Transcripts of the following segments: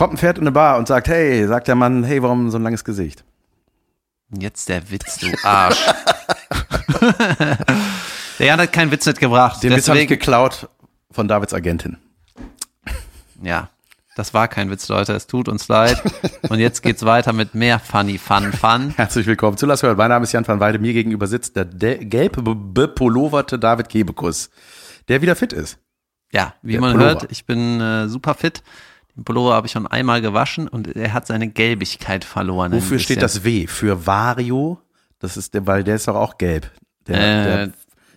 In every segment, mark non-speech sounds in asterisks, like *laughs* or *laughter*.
Kommt ein Pferd in eine Bar und sagt, hey, sagt der Mann, hey, warum so ein langes Gesicht? Jetzt der Witz, du Arsch. *laughs* der Jan hat keinen Witz mitgebracht. Den Witz habe ich deswegen- geklaut von Davids Agentin. Ja, das war kein Witz, Leute. Es tut uns leid. Und jetzt geht's weiter mit mehr Funny Fun Fun. *laughs* Herzlich willkommen zu Lass hören. Mein Name ist Jan van Weide. Mir gegenüber sitzt der de gelb be- bepuloverte David Kebekus, der wieder fit ist. Ja, wie Der man Pullover. hört, ich bin äh, super fit. Den Pullover habe ich schon einmal gewaschen und er hat seine Gelbigkeit verloren. Wofür steht das W? Für Vario? Das ist der, weil der ist doch auch gelb. Der, Äh, der,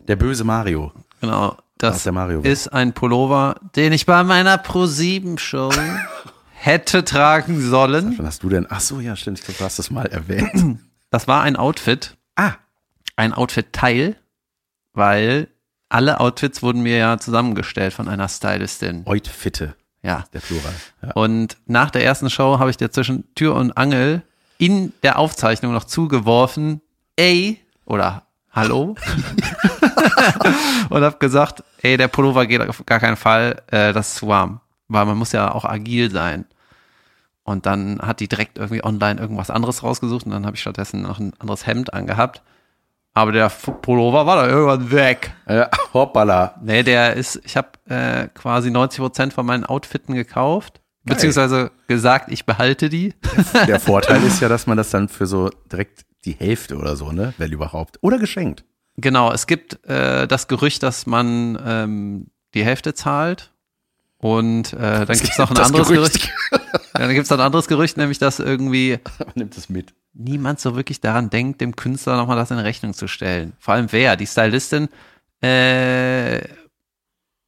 der böse Mario. Genau, das der Mario ist ein Pullover, den ich bei meiner Pro-7-Show *laughs* hätte tragen sollen. Wann hast du denn? Ach so, ja, stimmt. Ich glaube, du hast das mal erwähnt. Das war ein Outfit, ah, ein Outfit-Teil, weil alle Outfits wurden mir ja zusammengestellt von einer Stylistin. Outfitte, Ja. der Plural. Ja. Und nach der ersten Show habe ich dir zwischen Tür und Angel in der Aufzeichnung noch zugeworfen, ey, oder hallo. *laughs* *laughs* und habe gesagt, ey, der Pullover geht auf gar keinen Fall, äh, das ist zu warm. Weil man muss ja auch agil sein. Und dann hat die direkt irgendwie online irgendwas anderes rausgesucht und dann habe ich stattdessen noch ein anderes Hemd angehabt. Aber der Pullover war da irgendwann weg. Ja, hoppala. Nee, der ist, ich habe äh, quasi 90 Prozent von meinen Outfitten gekauft. Beziehungsweise gesagt, ich behalte die. Der Vorteil *laughs* ist ja, dass man das dann für so direkt die Hälfte oder so, ne? Wenn überhaupt. Oder geschenkt. Genau, es gibt äh, das Gerücht, dass man ähm, die Hälfte zahlt. Und äh, dann *laughs* gibt's noch ein anderes Gerücht. Gerücht. Ja, dann gibt's noch ein anderes Gerücht, nämlich dass irgendwie *laughs* Man nimmt es mit. Niemand so wirklich daran denkt, dem Künstler nochmal das in Rechnung zu stellen. Vor allem wer? Die Stylistin äh,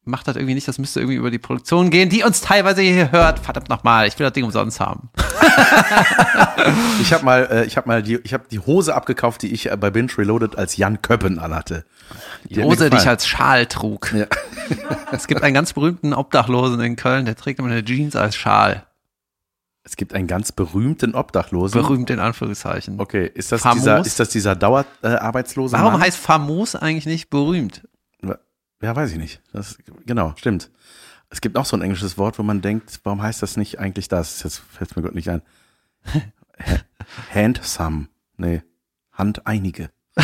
macht das irgendwie nicht, das müsste irgendwie über die Produktion gehen, die uns teilweise hier hört. Verdammt nochmal, ich will das Ding umsonst haben. *laughs* Ich habe mal, äh, ich habe mal die, ich habe die Hose abgekauft, die ich äh, bei Binge Reloaded als Jan Köppen anhatte. Die Hose, die ich halt als Schal trug. Ja. *laughs* Es gibt einen ganz berühmten Obdachlosen in Köln, der trägt immer eine Jeans als Schal. Es gibt einen ganz berühmten Obdachlosen. Berühmt in Anführungszeichen. Okay, ist das Famos? dieser, ist das dieser Dauerarbeitslose? Äh, Warum Mann? heißt famos eigentlich nicht berühmt? Ja, weiß ich nicht. Das, genau, stimmt. Es gibt auch so ein englisches Wort, wo man denkt, warum heißt das nicht eigentlich das? Jetzt fällt mir Gott nicht ein. Ha- *laughs* Handsome. Nee. Hand einige. *laughs*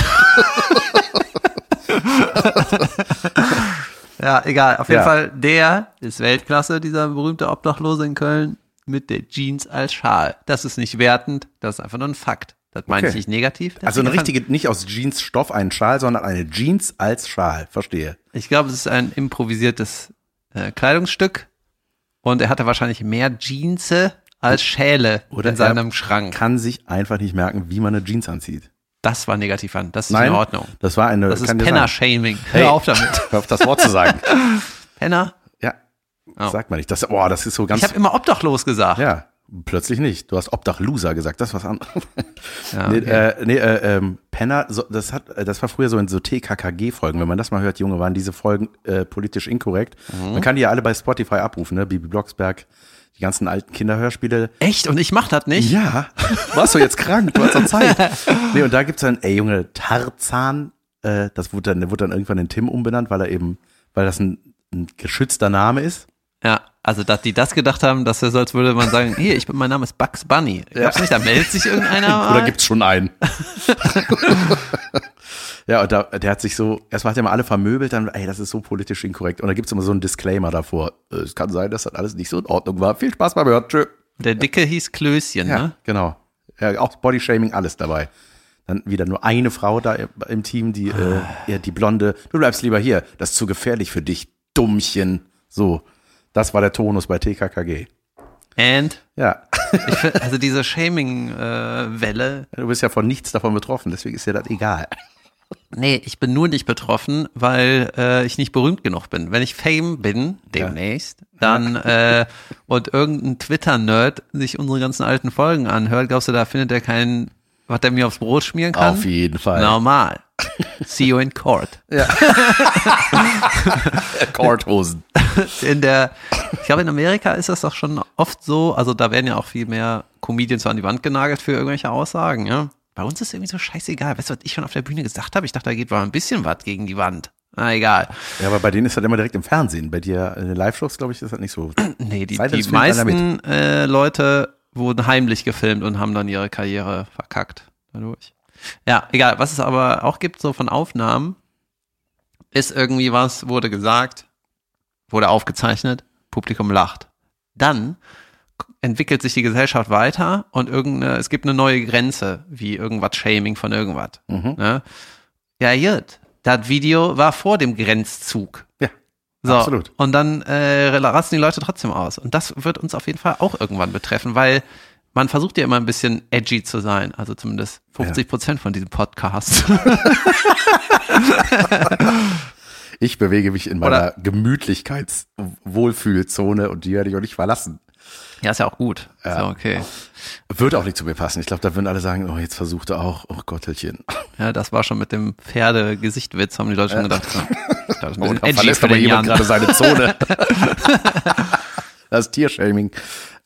Ja, egal. Auf jeden Ja. Fall, der ist Weltklasse, dieser berühmte Obdachlose in Köln, mit der Jeans als Schal. Das ist nicht wertend, das ist einfach nur ein Fakt. Das meine ich Okay. nicht negativ. Also eine richtige, nicht aus Jeansstoff einen Schal, sondern eine Jeans als Schal. Verstehe. Ich glaube, es ist ein improvisiertes äh, Kleidungsstück und er hatte wahrscheinlich mehr Jeans als Schäle Oder in seinem er Schrank. Kann sich einfach nicht merken, wie man eine Jeans anzieht. Das war negativ an. Das ist Nein, in Ordnung. das war eine. Das ist. Penner-Shaming. Hey. Hör auf damit. *laughs* Hör auf das Wort zu sagen. *laughs* Penner? Oh. Sagt man nicht. Das, boah, das ist so ganz. Ich habe immer obdachlos gesagt. ja, plötzlich nicht. Du hast Obdachloser gesagt. Das ist was anderes. *laughs* Ja, Nee, okay. äh, nee äh, ähm, Penner, so, das hat, äh, das war früher so in so TKKG-Folgen. Wenn man das mal hört, Junge, waren diese Folgen äh, politisch inkorrekt. Mhm. Man kann die ja alle bei Spotify abrufen, ne? Bibi Blocksberg, die ganzen alten Kinderhörspiele. Echt? Und ich mach das nicht? Ja, *laughs* warst du jetzt krank? Du hast doch Zeit. *laughs* Nee, und da gibt's dann, ey Junge, Tarzan, äh, das wurde dann, wurde dann irgendwann in Tim umbenannt, weil er eben, weil das ein, ein geschützter Name ist. Ja, also dass die das gedacht haben, dass er so, als würde man sagen, hier, ich bin, mein Name ist Bugs Bunny. Glaubst du nicht, da meldet sich irgendeiner *laughs* Oder mal? gibt's schon einen? *laughs* ja, und da, der hat sich so, erstmal hat er mal alle vermöbelt, dann, ey, das ist so politisch inkorrekt. Und da gibt's immer so einen Disclaimer davor. Äh, Es kann sein, dass das alles nicht so in Ordnung war. Viel Spaß beim Hören. Tschö. Der Dicke hieß Klößchen, Ja, ne? genau. Ja, auch Bodyshaming, alles dabei. Dann wieder nur eine Frau da im Team, die, äh, ja, die Blonde. Du bleibst lieber hier. Das ist zu gefährlich für dich, Dummchen. So. Das war der Tonus bei TKKG. And, Ja. find, *laughs* also diese Shaming-Welle, Du bist ja von nichts davon betroffen, deswegen ist dir das egal. nee, ich bin nur nicht betroffen, weil äh, ich nicht berühmt genug bin. Wenn ich Fame bin, demnächst, dann äh, und irgendein Twitter-Nerd sich unsere ganzen alten Folgen anhört, glaubst du, da findet er keinen, was der mir aufs Brot schmieren kann? Auf jeden Fall. Normal. See you in court. Korthosen. *laughs* *laughs* in der, ich glaube, in Amerika ist das doch schon oft so, also da werden ja auch viel mehr Comedians an die Wand genagelt für irgendwelche Aussagen, ja. Bei uns ist irgendwie so scheißegal. Weißt du, was ich schon auf der Bühne gesagt habe? Ich dachte, da geht mal ein bisschen was gegen die Wand. Na egal. Ja, aber bei denen ist das immer direkt im Fernsehen. Bei dir in den Live-Shows, glaube ich, ist das nicht so. *clears throat* Nee, die, die meisten äh, Leute wurden heimlich gefilmt und haben dann ihre Karriere verkackt dadurch. Ja, egal. Was es aber auch gibt, so von Aufnahmen, ist irgendwie was, wurde gesagt, wurde aufgezeichnet, Publikum lacht. Dann entwickelt sich die Gesellschaft weiter und irgendeine, es gibt eine neue Grenze, wie irgendwas Shaming von irgendwas. Mhm. Ne? Ja, gut. Das Video war vor dem Grenzzug. Ja, So, absolut. Und dann äh, rasten die Leute trotzdem aus. Und das wird uns auf jeden Fall auch irgendwann betreffen, weil man versucht ja immer ein bisschen edgy zu sein. Also zumindest 50 Prozent von diesem Podcast. *laughs* Ich bewege mich in meiner Gemütlichkeits-Wohlfühlzone und die werde ich auch nicht verlassen. ja, ist ja auch gut. Ja. So, okay. Würde auch nicht zu mir passen. Ich glaube, da würden alle sagen, oh, jetzt versucht er auch, oh Gottelchen. Ja, das war schon mit dem Pferde-Gesichtwitz, haben die Leute schon gedacht. Ja. *laughs* Das ist ein edgy verlässt aber jemand gerade seine Zone. *laughs* das ist Tiershaming.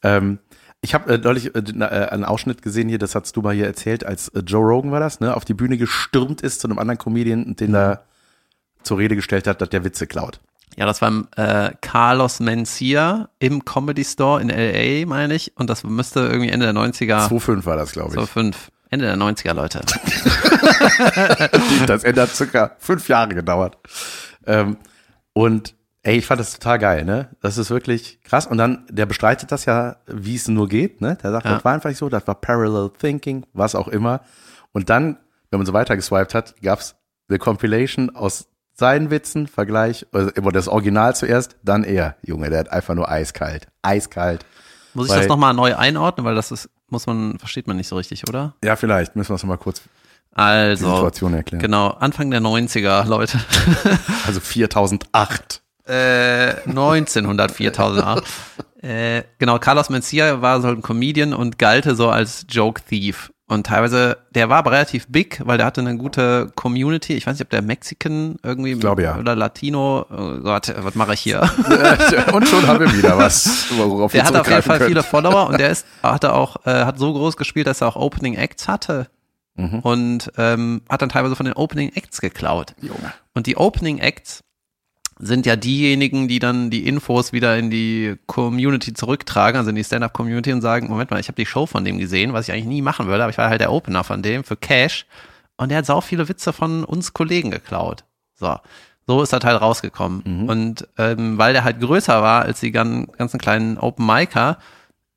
Ähm, ich habe äh, neulich äh, äh, einen Ausschnitt gesehen hier, das hast du mal hier erzählt, als äh, Joe Rogan war das, ne, auf die Bühne gestürmt ist zu einem anderen Comedian den da zur Rede gestellt hat, dass der Witze klaut. Ja, das war im, äh, Carlos Mencia im Comedy Store in L.A., meine ich. Und das müsste irgendwie Ende der 90er, 2,5 war das, glaube ich. fünf, Ende der 90er, Leute. *laughs* Das Ende hat circa fünf Jahre gedauert. Ähm, und ey, ich fand das total geil, ne? Das ist wirklich krass. Und dann, der bestreitet das ja, wie es nur geht, ne? Der sagt, Ja. das war einfach nicht so, das war Parallel Thinking, was auch immer. Und dann, wenn man so weiter geswiped hat, gab's eine Compilation aus seinen Witzen, Vergleich, also immer das Original zuerst, dann er. Junge, der hat einfach nur eiskalt. Eiskalt. Muss ich Weil- das nochmal neu einordnen, weil das ist, muss man, versteht man nicht so richtig, oder? Ja, vielleicht müssen wir es nochmal kurz die Also, Situation erklären. genau, Anfang der 90er, Leute. Also 4008. Äh, 1904, 1008. *laughs* äh, genau, Carlos Mencia war so ein Comedian und galte so als Joke Thief. Und teilweise, der war aber relativ big, weil der hatte eine gute Community. Ich weiß nicht, ob der Mexican irgendwie glaube, ja. oder Latino. Oh Gott, was mache ich hier? *laughs* und schon haben wir wieder was, worauf Der hatte auf jeden Fall können. viele Follower und der ist, hatte auch, äh, hat so groß gespielt, dass er auch Opening Acts hatte. Mhm. Und ähm, hat dann teilweise von den Opening Acts geklaut. Junge. Und die Opening Acts sind ja diejenigen, die dann die Infos wieder in die Community zurücktragen, also in die Stand-Up-Community und sagen, Moment mal, ich habe die Show von dem gesehen, was ich eigentlich nie machen würde, aber ich war halt der Opener von dem für Cash und der hat sau viele Witze von uns Kollegen geklaut. So, so ist das halt rausgekommen. Und ähm, weil der halt größer war als die gan ganzen kleinen Open-Micer,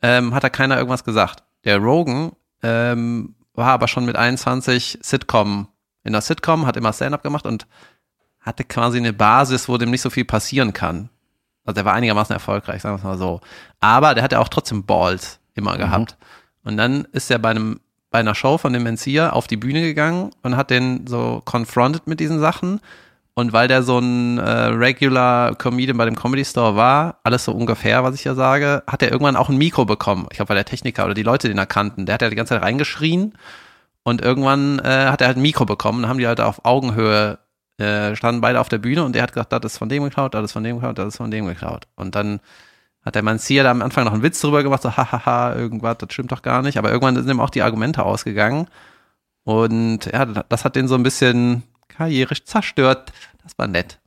ähm, hat da keiner irgendwas gesagt. Der Rogan ähm, war aber schon mit 21 Sitcom, in der Sitcom, hat immer Stand-Up gemacht und hatte quasi eine Basis, wo dem nicht so viel passieren kann. Also der war einigermaßen erfolgreich, sagen wir es mal so. Aber der hatte auch trotzdem Balls immer gehabt. Und dann ist er bei einem bei einer Show von dem Mencia auf die Bühne gegangen und hat den so confronted mit diesen Sachen. Und weil der so ein äh, regular Comedian bei dem Comedy Store war, alles so ungefähr, was ich ja sage, hat er irgendwann auch ein Mikro bekommen. Ich glaube, weil der Techniker oder die Leute, den er kannten, der hat ja die ganze Zeit reingeschrien. Und irgendwann äh, hat er halt ein Mikro bekommen, dann haben die halt auf Augenhöhe äh, standen beide auf der Bühne und der hat gesagt, das ist von dem geklaut, das ist von dem geklaut, das ist von dem geklaut. Und dann hat der Manzia da am Anfang noch einen Witz drüber gemacht, so hahaha, irgendwas, das stimmt doch gar nicht. Aber irgendwann sind ihm auch die Argumente ausgegangen. Und ja, das hat den so ein bisschen karrierisch zerstört. Das war nett.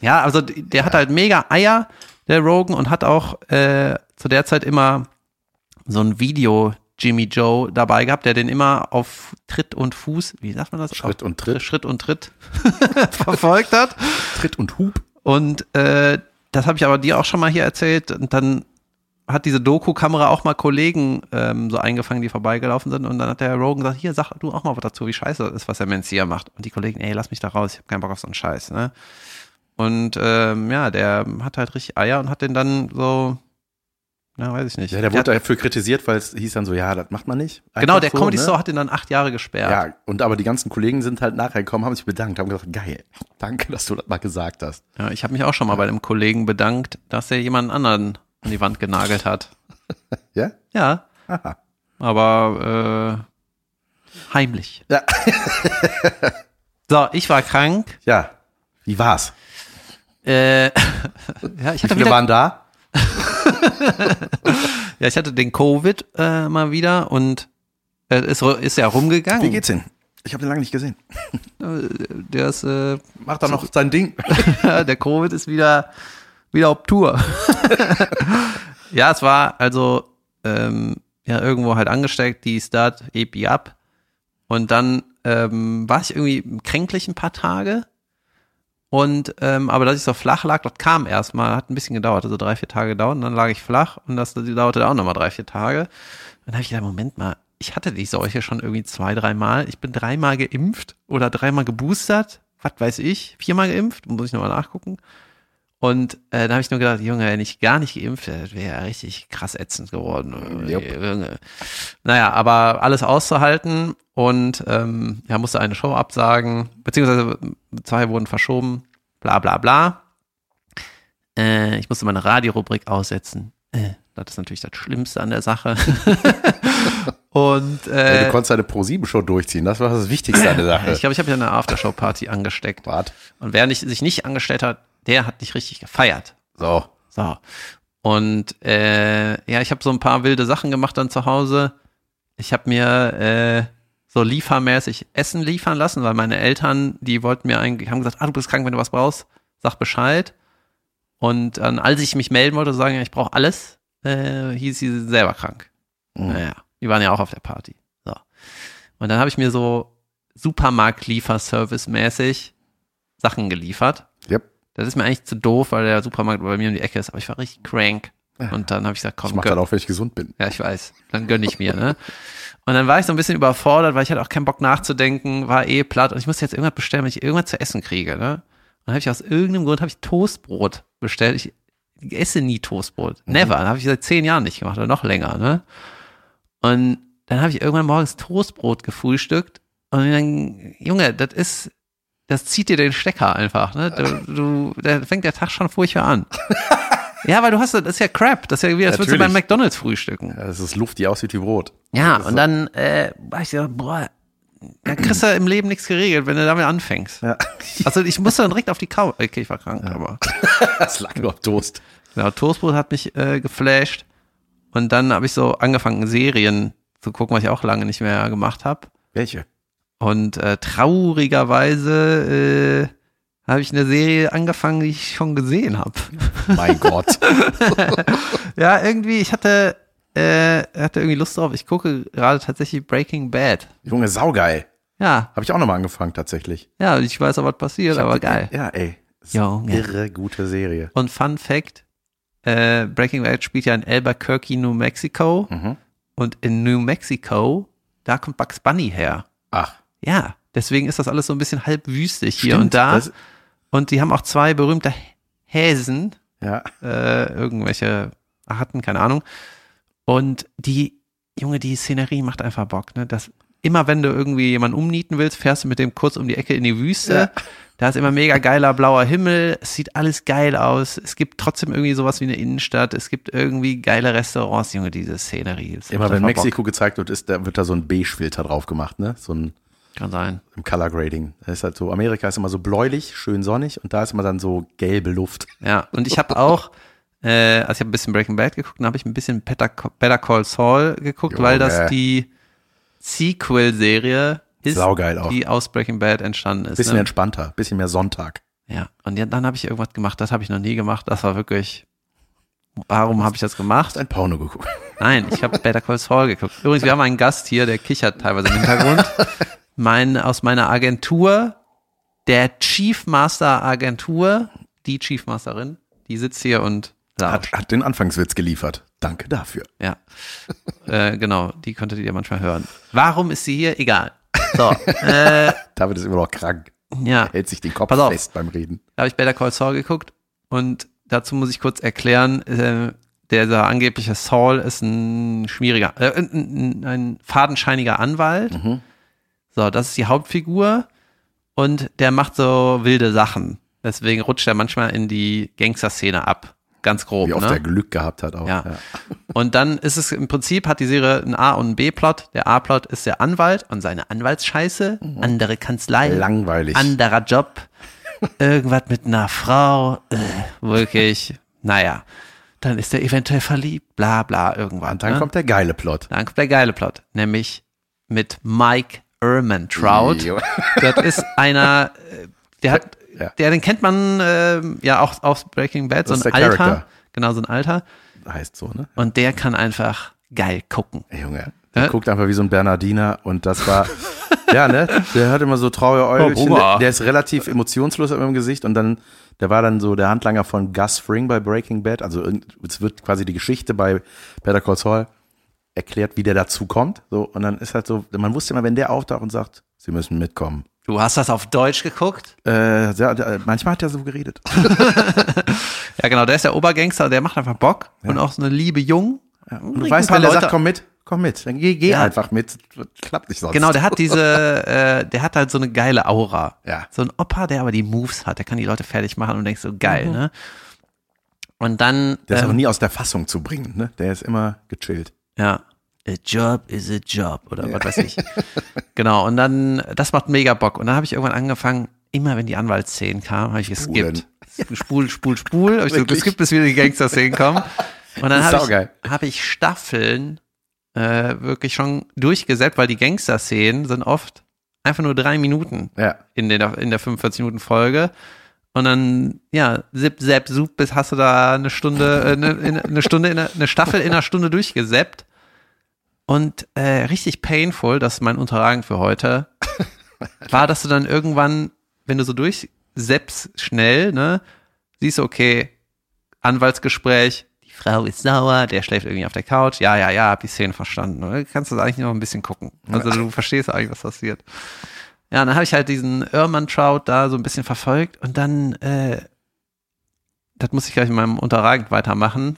Ja, also der hat halt mega Eier, der Rogan, und hat auch äh, zu der Zeit immer so ein Video Jimmy Joe dabei gehabt, der den immer auf Tritt und Fuß, wie sagt man das? Schritt auf, und Tritt. Schritt und Tritt *laughs* verfolgt hat. Tritt und Hub. Und äh, das habe ich aber dir auch schon mal hier erzählt. Und dann hat diese Doku-Kamera auch mal Kollegen ähm, so eingefangen, die vorbeigelaufen sind. Und dann hat der Rogan gesagt, hier, sag du auch mal was dazu, wie scheiße das ist, was der Mencia macht. Und die Kollegen, ey, lass mich da raus, ich habe keinen Bock auf so einen Scheiß. Ne? Und ähm, ja, der hat halt richtig Eier und hat den dann so, na, weiß ich nicht. Ja, der Der wurde hat, dafür kritisiert, weil es hieß dann so, ja, das macht man nicht. genau, der so, Comedy ne? Store hat den dann acht Jahre gesperrt. Ja, und aber die ganzen Kollegen sind halt nachher gekommen, haben sich bedankt, haben gesagt, geil, danke, dass du das mal gesagt hast. Ja, ich habe mich auch schon mal bei einem Kollegen bedankt, dass er jemanden anderen an die Wand genagelt hat. *laughs* Ja? Ja, Aha. aber äh, heimlich. Ja. *laughs* so, ich war krank. Ja. Wie war's? Äh, *laughs* ja, ich Wie hatte viele wieder, waren da? *laughs* ja, ich hatte den Covid äh, mal wieder und äh, ist, ist ja rumgegangen. Wie geht's Ihnen? Ich habe den lange nicht gesehen. *laughs* Der ist, äh, Macht er noch sein Ding. *laughs* der Covid ist wieder, wieder auf Tour. ja, es war also ähm, ja irgendwo halt angesteckt, die Start, EP ab. Und dann ähm, war ich irgendwie kränklich ein paar Tage. Und ähm, aber dass ich so flach lag, das kam erstmal, hat ein bisschen gedauert, also drei, vier Tage gedauert. Und dann lag ich flach und das dauerte auch nochmal drei, vier Tage. Dann habe ich gedacht, Moment mal, ich hatte die Seuche schon irgendwie zwei, dreimal. Ich bin dreimal geimpft oder dreimal geboostert, was weiß ich, viermal geimpft, muss ich nochmal nachgucken. Und äh, da habe ich nur gedacht, Junge, wenn ich gar nicht geimpft wäre, wäre ja richtig krass ätzend geworden. Junge. Naja, aber alles auszuhalten und ähm, ja, musste eine Show absagen, beziehungsweise zwei wurden verschoben, bla bla bla. Äh, ich musste meine Radiorubrik aussetzen. Äh, das ist natürlich das Schlimmste an der Sache. *laughs* und Ja, äh, du konntest deine Pro-7-Show durchziehen. Das war das Wichtigste an der Sache. ich glaube, ich habe ja eine Aftershow-Party angesteckt. Wart. Und wer nicht, sich nicht angestellt hat, der hat nicht richtig gefeiert. So. So. Und äh, ja, ich habe so ein paar wilde Sachen gemacht dann zu Hause. Ich habe mir äh, so liefermäßig Essen liefern lassen, weil meine Eltern, die wollten mir eigentlich, haben gesagt, ah, du bist krank, wenn du was brauchst, sag Bescheid. Und dann, als ich mich melden wollte, sagen, ja, ich brauche alles, äh, hieß sie selber krank. Mhm. Naja, die waren ja auch auf der Party. So. Und dann habe ich mir so Supermarkt-Lieferservice-mäßig Sachen geliefert. Yep. Das ist mir eigentlich zu doof, weil der Supermarkt bei mir um die Ecke ist, aber ich war richtig crank. Und dann habe ich gesagt, komm, Ich mach gönn. das auch, wenn ich gesund bin. Ja, ich weiß. Dann gönn ich mir, ne? Und dann war ich so ein bisschen überfordert, weil ich hatte auch keinen Bock nachzudenken, war eh platt und ich musste jetzt irgendwas bestellen, wenn ich irgendwas zu essen kriege, ne? Und dann habe ich aus irgendeinem Grund habe ich Toastbrot bestellt. Ich esse nie Toastbrot. Never. Habe ich seit zehn Jahren nicht gemacht oder noch länger, ne? Und dann habe ich irgendwann morgens Toastbrot gefrühstückt und dann, Junge, das ist, das zieht dir den Stecker einfach, ne? Du, du, da fängt der Tag schon furchtbar an. ja, weil du hast, das ist ja Crap. Das ist ja wie, als würdest du beim. McDonalds frühstücken. Ja, das ist Luft, die aussieht wie Brot. Ja, und dann äh, war ich so, boah, da kriegst du im Leben nichts geregelt, wenn du damit anfängst. Ja. Also ich musste dann direkt auf die Couch. Okay, ich war krank, aber *laughs* Das lag nur auf Toast. genau, Toastbrot hat mich äh, geflasht. Und dann habe ich so angefangen, Serien zu gucken, was ich auch lange nicht mehr gemacht habe. Welche? Und äh, traurigerweise äh, habe ich eine Serie angefangen, die ich schon gesehen habe. *laughs* Mein Gott. *laughs* Ja, irgendwie, ich hatte, äh, hatte irgendwie Lust drauf. Ich gucke gerade tatsächlich Breaking Bad. Junge, saugeil. Ja, Habe ich auch nochmal angefangen, tatsächlich. ja, ich weiß auch, was passiert, aber die- geil. Ja, ey. Junge. Irre gute Serie. Und Fun Fact, äh, Breaking Bad spielt ja in Albuquerque, New Mexico. Mhm. Und in New Mexico, da kommt Bugs Bunny her. Ach, Ja, deswegen ist das alles so ein bisschen halb wüstig hier Stimmt, und da. und die haben auch zwei berühmte Häsen, ja. äh, irgendwelche Arten, keine Ahnung. Und die, Junge, die Szenerie macht einfach Bock, ne? Das, immer wenn du irgendwie jemanden umnieten willst, fährst du mit dem kurz um die Ecke in die Wüste. Ja. Da ist immer mega geiler blauer Himmel. Es sieht alles geil aus. Es gibt trotzdem irgendwie sowas wie eine Innenstadt. Es gibt irgendwie geile Restaurants. Junge, diese Szenerie. Immer wenn einfach Bock. Mexiko gezeigt wird, ist, da wird da so ein Beige-Filter drauf gemacht, ne? So ein Kann sein. im Color Grading. Das ist halt so, Amerika ist immer so bläulich, schön sonnig und da ist immer dann so gelbe Luft. Ja, und ich habe auch, äh, also ich habe ein bisschen Breaking Bad geguckt, dann habe ich ein bisschen Better, Better Call Saul geguckt, Junge. weil das die Sequel-Serie ist, Saugeil auch. die aus Breaking Bad entstanden ist. Bisschen ne? entspannter, bisschen mehr Sonntag. Ja, und dann habe ich irgendwas gemacht, das habe ich noch nie gemacht. Das war wirklich, warum habe ich das gemacht? Ein Porno geguckt. Nein, ich habe Better Call Saul geguckt. Übrigens, wir haben einen Gast hier, der kichert teilweise im Hintergrund. *laughs* Mein, aus meiner Agentur, der Chief Master Agentur, die Chief Masterin, die sitzt hier und. Hat, hat den Anfangswitz geliefert. Danke dafür. Ja, *laughs* äh, genau, die könntet ihr manchmal hören. Warum ist sie hier? Egal. So, äh, *laughs* David ist immer noch krank. ja, Hält sich den Kopf fest beim Reden. da habe ich Better Call Saul geguckt und dazu muss ich kurz erklären, äh, dieser angebliche Saul ist ein schwieriger, äh, ein, ein, ein fadenscheiniger Anwalt. So, das ist die Hauptfigur und der macht so wilde Sachen. Deswegen rutscht er manchmal in die Gangster-Szene ab. Ganz grob. Wie oft ne? er Glück gehabt hat auch. Ja. Und dann ist es im Prinzip, hat die Serie einen A- und einen B-Plot. Der A-Plot ist der Anwalt und seine Anwaltsscheiße. Andere Kanzlei. Langweilig. Anderer Job. Irgendwas mit einer Frau. Äh, wirklich. Naja. Dann ist er eventuell verliebt. Bla, bla, irgendwann. Und dann ne? kommt der geile Plot. dann kommt der geile Plot. Nämlich mit Mike Ehrmantraut. Jo. *laughs* Das ist einer, äh, der hat, Ja. der, den kennt man ähm, ja auch aus Breaking Bad, so ein Alter. Charakter. Genau, so ein Alter. Heißt so, ne? Und der kann einfach geil gucken. Ey, Junge, der Hä? guckt einfach wie so ein Bernardiner und das war, *laughs* ja, ne? Der hat immer so traurige Äugelchen. Bruder. der, der ist relativ emotionslos im Gesicht und dann, der war dann so der Handlanger von Gus Fring bei Breaking Bad. Also es wird quasi die Geschichte bei Better Call Saul erklärt, wie der dazu kommt. So, und dann ist halt so, man wusste immer, wenn der auftaucht und sagt, sie müssen mitkommen. Du hast das auf Deutsch geguckt? Äh, ja, der, manchmal hat er so geredet. *laughs* Ja, genau, der ist der Obergangster, der macht einfach Bock und auch so eine liebe Jung. Und du Bringt weißt, wenn der Leute- sagt, komm mit, komm mit. Dann geh, geh Ja. einfach mit. Das klappt nicht sonst. Genau, der hat *laughs* diese, äh, der hat halt so eine geile Aura. Ja. So ein Opa, der aber die Moves hat, der kann die Leute fertig machen und denkst so, geil, Mhm. ne? Und dann, Der ist auch ähm, nie aus der Fassung zu bringen, ne? Der ist immer gechillt. ja, a job is a job oder was weiß ich. *laughs* genau, und dann, das macht mega Bock. Und dann habe ich irgendwann angefangen, immer wenn die Anwaltsszenen kamen, habe ich geskippt. Spul, spul, spul. Habe ich so geskippt, bis wieder die Gangster-Szenen kommen. Und dann habe ich, hab ich Staffeln äh, wirklich schon durchgesetzt, weil die Gangster-Szenen sind oft einfach nur drei Minuten Ja. in der, in der 45-Minuten-Folge. Und dann, ja, zip, zap, sup, bis hast du da eine Stunde, äh, eine, in- eine Stunde, in eine, Staffel in einer Stunde durchgesappt. Und äh, richtig painful, das ist mein Unterragend für heute, *laughs* war, dass du dann irgendwann, wenn du so durchseppst schnell, ne, siehst du, okay, Anwaltsgespräch, die Frau ist sauer, der schläft irgendwie auf der Couch, ja, ja, ja, hab die Szene verstanden. Oder? Kannst du das eigentlich noch ein bisschen gucken. Also du verstehst eigentlich, was passiert. Ja, dann habe ich halt diesen Ehrmantraut da so ein bisschen verfolgt und dann, äh, das muss ich gleich in meinem Unterragend weitermachen.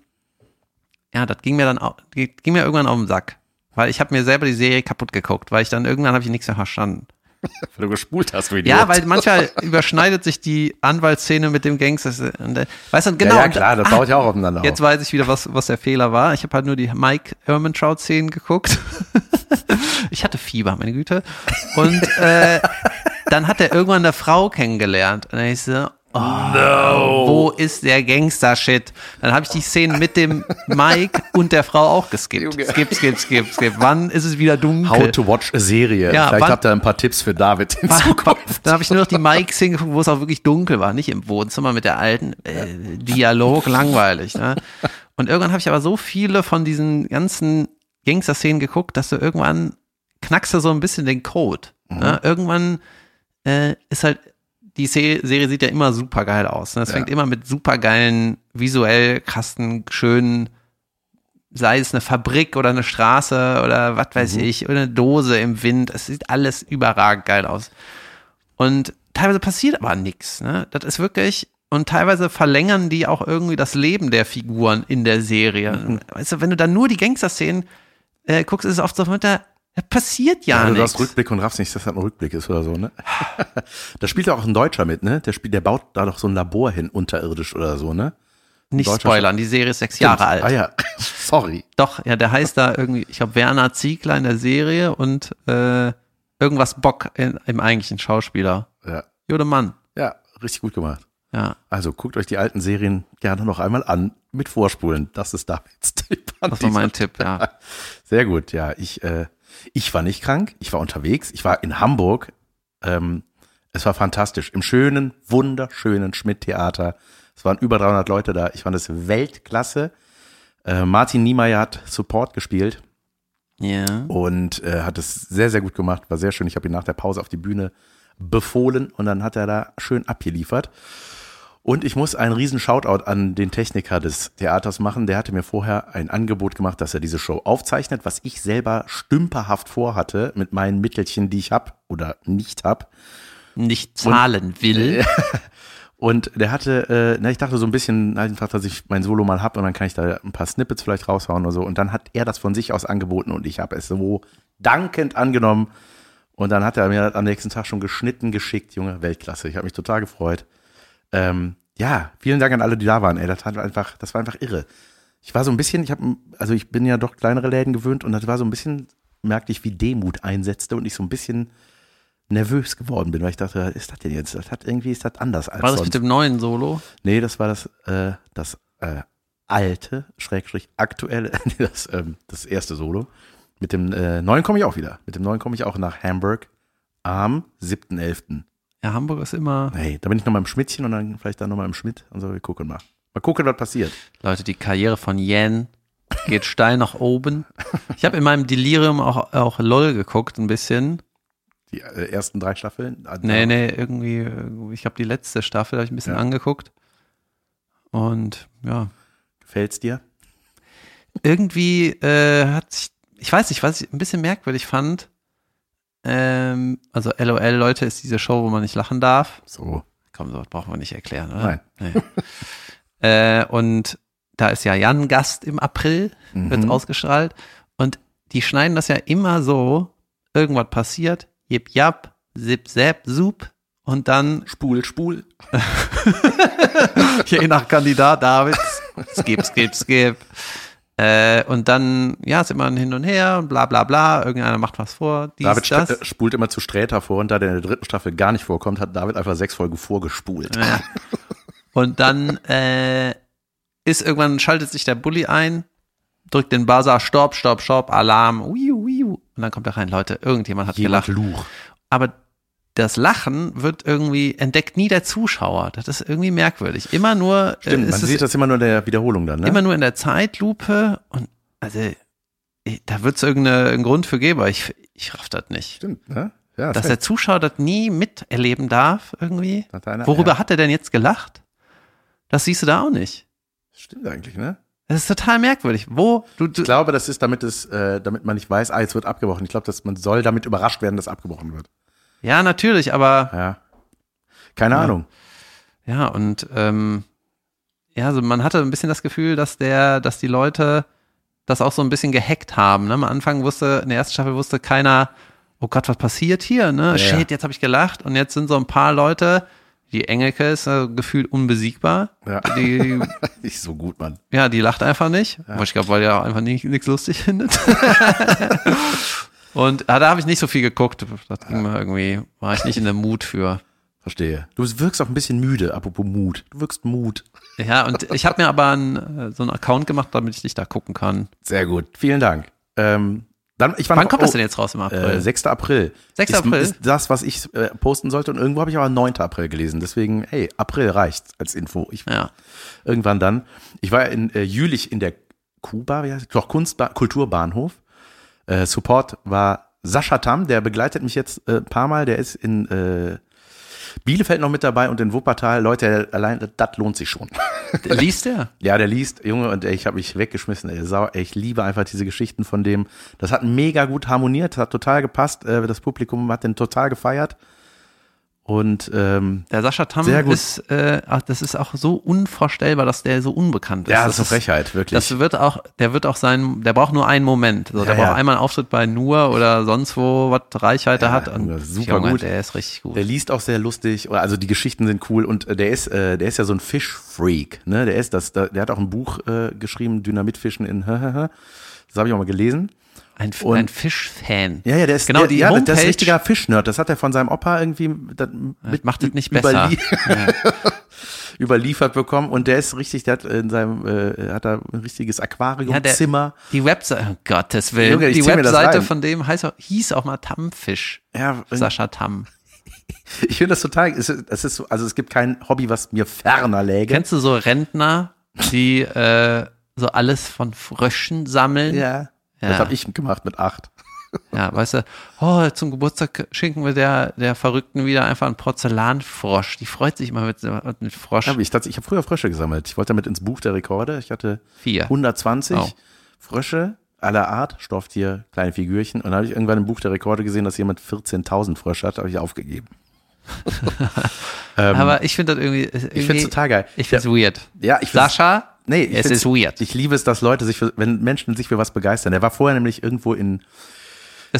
Ja, das ging mir dann au- ging mir irgendwann auf den Sack. Weil ich habe mir selber die Serie kaputt geguckt, weil ich dann irgendwann habe ich nichts mehr verstanden. Weil du gespult hast, wie Ja, weil manchmal *laughs* überschneidet sich die Anwaltsszene mit dem Gangster. Und, äh, weißt du, genau. ja, ja, klar, das ah, baut ja auch aufeinander Jetzt auf. weiß ich wieder, was, was der Fehler war. Ich habe halt nur die Mike Ehrmantraut-Szenen geguckt. *laughs* ich hatte Fieber, meine Güte. Und äh, dann hat er irgendwann eine Frau kennengelernt. Und dann ich so, oh, wo ist der Gangster-Shit? Dann habe ich die Szenen mit dem *laughs* Mike und der Frau auch geskippt. Skip, skip, skip, skip. Wann ist es wieder dunkel? How to watch a Serie. Ja, Vielleicht wann- habt ihr ein paar Tipps für David in Zukunft. Dann habe ich nur noch die Mike-Szene geguckt, wo es auch wirklich dunkel war, nicht im Wohnzimmer mit der alten äh, Dialog, langweilig. Ne? Und irgendwann habe ich aber so viele von diesen ganzen Gangster-Szenen geguckt, dass du irgendwann knackst du so ein bisschen den Code. Ne? Irgendwann äh, ist halt, die Se Serie sieht ja immer super geil aus. Ne? Es Ja. fängt immer mit super geilen, visuell krassen, schönen sei es eine Fabrik oder eine Straße oder was weiß ich, oder eine Dose im Wind. Es sieht alles überragend geil aus. Und teilweise passiert aber nichts. Ne? Das ist wirklich, und teilweise verlängern die auch irgendwie das Leben der Figuren in der Serie. Weißt du, wenn du dann nur die Gangster-Szenen äh, guckst, ist es oft so, da, da passiert ja, Ja, du nichts. hast Rückblick und raffst nicht, dass das ein Rückblick ist oder so, ne? *laughs* da spielt ja auch ein Deutscher mit, ne? Der spielt, der baut da doch so ein Labor hin, unterirdisch oder so, ne? Nicht spoilern, die Serie ist sechs Jahre alt. Ah ja, *laughs* sorry. Doch, ja, der heißt da irgendwie, ich glaube, Werner Ziegler in der Serie und äh, irgendwas Bock in, im eigentlichen Schauspieler. Ja. Jode Mann. ja, richtig gut gemacht. Ja, Also guckt euch die alten Serien gerne noch einmal an mit Vorspulen. Das ist Davids Tipp. das war mein Tipp, ja. *laughs* Sehr gut, ja. Ich, äh, ich war nicht krank, ich war unterwegs, ich war in Hamburg. Ähm, es war fantastisch. Im schönen, wunderschönen Schmidt-Theater. Es waren über 300 Leute da. Ich fand es Weltklasse. Äh, Martin Niemeyer hat Support gespielt Ja. und äh, hat es sehr, sehr gut gemacht. War sehr schön. Ich habe ihn nach der Pause auf die Bühne befohlen und dann hat er da schön abgeliefert. Und ich muss einen riesen Shoutout an den Techniker des Theaters machen. Der hatte mir vorher ein Angebot gemacht, dass er diese Show aufzeichnet, was ich selber stümperhaft vorhatte mit meinen Mittelchen, die ich hab oder nicht hab. Nicht zahlen will. *laughs* Und der hatte, äh, na, ich dachte so ein bisschen einfach, dass ich mein Solo mal hab und dann kann ich da ein paar Snippets vielleicht raushauen oder so. Und dann hat er das von sich aus angeboten und ich habe es so dankend angenommen. Und dann hat er mir am nächsten Tag schon geschnitten, geschickt, Junge, Weltklasse. Ich habe mich total gefreut. Ähm, ja, vielen Dank an alle, die da waren. Ey, das hat einfach, das war einfach irre. Ich war so ein bisschen, ich habe, also ich bin ja doch kleinere Läden gewöhnt und das war so ein bisschen, merkte ich, wie Demut einsetzte und ich so ein bisschen nervös geworden bin, weil ich dachte, was ist das denn jetzt? Das hat irgendwie ist das anders als War das sonst. mit dem neuen Solo? Nee, das war das, äh, das äh, alte, Schrägstrich aktuelle, *laughs* nee, das, ähm, das erste Solo. Mit dem äh, neuen komme ich auch wieder. Mit dem neuen komme ich auch nach Hamburg. am 7.11. Ja, Hamburg ist immer, Hey, da bin ich nochmal im Schmidtchen und dann vielleicht dann nochmal im Schmidt und so, wir gucken mal. Mal gucken, was passiert. Leute, die Karriere von Yen geht steil nach oben. Ich habe in meinem Delirium auch, auch LOL geguckt, ein bisschen. Die äh, ersten drei Staffeln. Ah, Nee, nee, irgendwie, irgendwie- ich habe die letzte Staffel, habe ich ein bisschen Ja. angeguckt. Und ja, Gefällt's dir? irgendwie äh, hat sich, ich weiß nicht, was ich ein bisschen merkwürdig fand. Ähm, also LOL, Leute, ist diese Show, wo man nicht lachen darf. So. Komm, so was brauchen wir nicht erklären, oder? Nein. Nee. *laughs* äh, und da ist ja Jan Gast im April, wird Mhm. ausgestrahlt. Und die schneiden das ja immer so, irgendwas passiert, jip jap, zip zap, sup. Und dann, *laughs* Spul, spul. je nach Kandidat David, *laughs* skip, skip, skip. Äh, und dann, ja, ist immer ein Hin und Her und bla bla bla. Irgendeiner macht was vor, dies, David das. äh, spult immer zu Sträter vor und da der in der dritten Staffel gar nicht vorkommt, hat David einfach sechs Folgen vorgespult. Ja. *laughs* Und dann äh, ist irgendwann schaltet sich der Bully ein, drückt den Buzzer, Stopp, Stopp, Stopp, Alarm, uiu, uiu. Und dann kommt er rein, Leute, irgendjemand hat Jemand gelacht. luch. Aber das Lachen wird irgendwie, entdeckt nie der Zuschauer. Das ist irgendwie merkwürdig. Immer nur, Stimmt, äh, man es sieht das immer nur in der Wiederholung dann, ne? immer nur in der Zeitlupe und also da wird es irgendeinen Grund für geben, aber ich, ich raff das nicht. Stimmt, ne? Ja, Dass der Zuschauer das nie miterleben darf, irgendwie. Einer- Worüber ja. hat er denn jetzt gelacht? Das siehst du da auch nicht. Stimmt eigentlich, ne? Das ist total merkwürdig. Wo? Du, du, Ich glaube, das ist, damit es, äh, damit man nicht weiß, ah, jetzt wird abgebrochen. Ich glaube, dass man soll damit überrascht werden, dass abgebrochen wird. Ja, natürlich, aber Ja. Keine Ahnung. ja, und ähm, ja, also man hatte ein bisschen das Gefühl, dass der, dass die Leute das auch so ein bisschen gehackt haben. Ne? Am Anfang wusste, in der ersten Staffel wusste keiner, oh Gott, was passiert hier? Ne? Ja, Shit, jetzt habe ich gelacht. Und jetzt sind so ein paar Leute, die Engelke ist äh, gefühlt unbesiegbar. Ja. Die, *laughs* Nicht so gut, Mann. ja, die lacht einfach nicht. Wo Ich glaube, weil auch einfach nicht- nichts lustig findet. *laughs* Und ah, da habe ich nicht so viel geguckt. Das ging mir irgendwie, war ich nicht in der Mut für. Verstehe. Du wirkst auch ein bisschen müde, apropos Mut. Du wirkst Mut. Ja, und ich habe mir aber einen, äh, so einen Account gemacht, damit ich dich da gucken kann. Sehr gut. Vielen Dank. Ähm, dann, ich war Wann noch, kommt das oh, denn jetzt raus im April? Äh, 6. April. 6. ist, April? Ist das, was ich äh, posten sollte. Und irgendwo habe ich aber 9. April gelesen. Deswegen, hey, April reicht als Info. Ich, ja. Irgendwann dann. Ich war in äh, Jülich in der Kuba, wie heißt es? Doch, Kunstba Kulturbahnhof. Äh, Support war Sascha Tam, der begleitet mich jetzt äh, ein paar Mal. Der ist in äh, Bielefeld noch mit dabei und in Wuppertal. Leute, allein das lohnt sich schon. *laughs* Liest der? Ja, der liest, Junge, und ey, ich habe mich weggeschmissen. Ey, ich liebe einfach diese Geschichten von dem. Das hat mega gut harmoniert, hat total gepasst. Äh, das Publikum hat den total gefeiert. Und ähm, Der Sascha Tam ist, äh, ach, das ist auch so unvorstellbar, dass der so unbekannt ist. ja, das ist eine Frechheit, wirklich. Das wird auch, der wird auch sein, der braucht nur einen Moment. So, der Ja, braucht ja. einmal einen Auftritt bei Nur oder sonst wo, was Reichweite Ja, hat. Und super Junge, gut. Der ist richtig gut. Der liest auch sehr lustig, also die Geschichten sind cool und äh, der ist, äh, der ist ja so ein Fischfreak, ne? Der ist das, der, der hat auch ein Buch äh, geschrieben, Dynamitfischen in *laughs* Das habe ich auch mal gelesen. Ein, Und- ein Fischfan. Ja, ja, der ist, Genau, der, die ja, der ist Homepage- richtiger Fischnerd. Das hat er von seinem Opa irgendwie das mit, Macht es nicht besser. überlie Ja. *laughs* überliefert bekommen und der ist richtig, der hat in seinem, äh, hat da ein richtiges Ja, der- Aquariumzimmer. Die Webseite, oh Gottes Willen, Junge, die das Webseite von dem heißt auch, hieß auch mal Tammfisch. Ja, Sascha Tamm. *laughs* ich finde das total, es ist, es ist so, also es gibt kein Hobby, was mir ferner läge. Kennst du so Rentner, die äh, so alles von Fröschen sammeln? ja. Ja. Das habe ich gemacht mit acht. Ja, weißt du, oh, zum Geburtstag schenken wir der, der Verrückten wieder einfach einen Porzellanfrosch. Die freut sich immer mit, mit Frosch. Hab ich ich habe früher Frösche gesammelt. Ich wollte damit ins Buch der Rekorde. Ich hatte Vier. 120 Oh. Frösche aller Art, Stofftier, kleine Figürchen. Und dann habe ich irgendwann im Buch der Rekorde gesehen, dass jemand 14.000 Frösche hat. habe ich aufgegeben. *laughs* ähm, Aber ich finde das irgendwie, irgendwie ich finde es total geil. Ich finde es weird. Ja, ich Sascha, Nee, ich es ist weird. Ich liebe es, dass Leute sich für, wenn Menschen sich für was begeistern. Der war vorher nämlich irgendwo in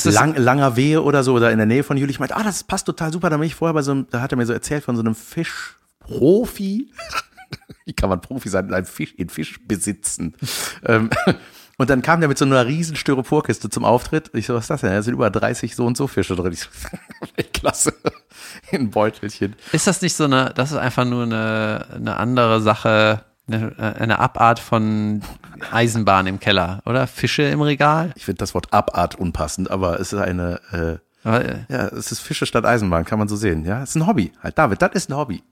Lang, langer Wehe oder so, oder in der Nähe von Jülich. Ich meinte, ah, das passt total super. Da bin ich vorher bei so einem, da hat er mir so erzählt von so einem Fischprofi. *laughs* Wie kann man Profi sein einen Fisch, in Fisch besitzen? *laughs* ähm, und dann kam der mit so einer riesen Styroporkiste zum Auftritt. Ich so, was ist das denn? Da sind über 30 so und so Fische drin. Ich so, *laughs* Klasse. In ein Beutelchen. ist das nicht so eine, das ist einfach nur eine, eine andere Sache, eine, eine Abart von Eisenbahn im Keller, oder? Fische im Regal? Ich finde das Wort Abart unpassend, aber es ist eine, äh, Aber, äh, Ja, es ist Fische statt Eisenbahn, kann man so sehen. Ja, es ist ein Hobby. Halt, David, das ist ein Hobby.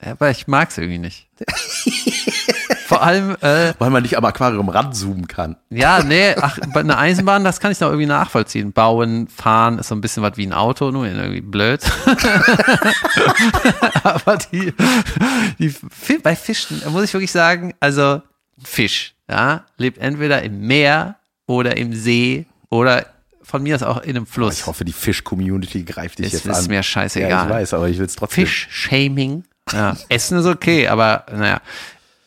aber ich mag's irgendwie nicht. *laughs* Vor allem, äh, Weil man nicht am Aquarium ranzoomen kann. ja, nee, ach, bei einer Eisenbahn, das kann ich noch irgendwie nachvollziehen. Bauen, fahren ist so ein bisschen was wie ein Auto, nur irgendwie blöd. *laughs* aber die, die bei Fischen, muss ich wirklich sagen, also Fisch, ja, lebt entweder im Meer oder im See oder von mir aus auch in einem Fluss. Ich hoffe, die Fisch-Community greift dich Es jetzt ist an. mir ja, scheißegal. ich weiß, aber ich will es trotzdem. Fisch-Shaming. Ja, Essen ist okay, aber naja.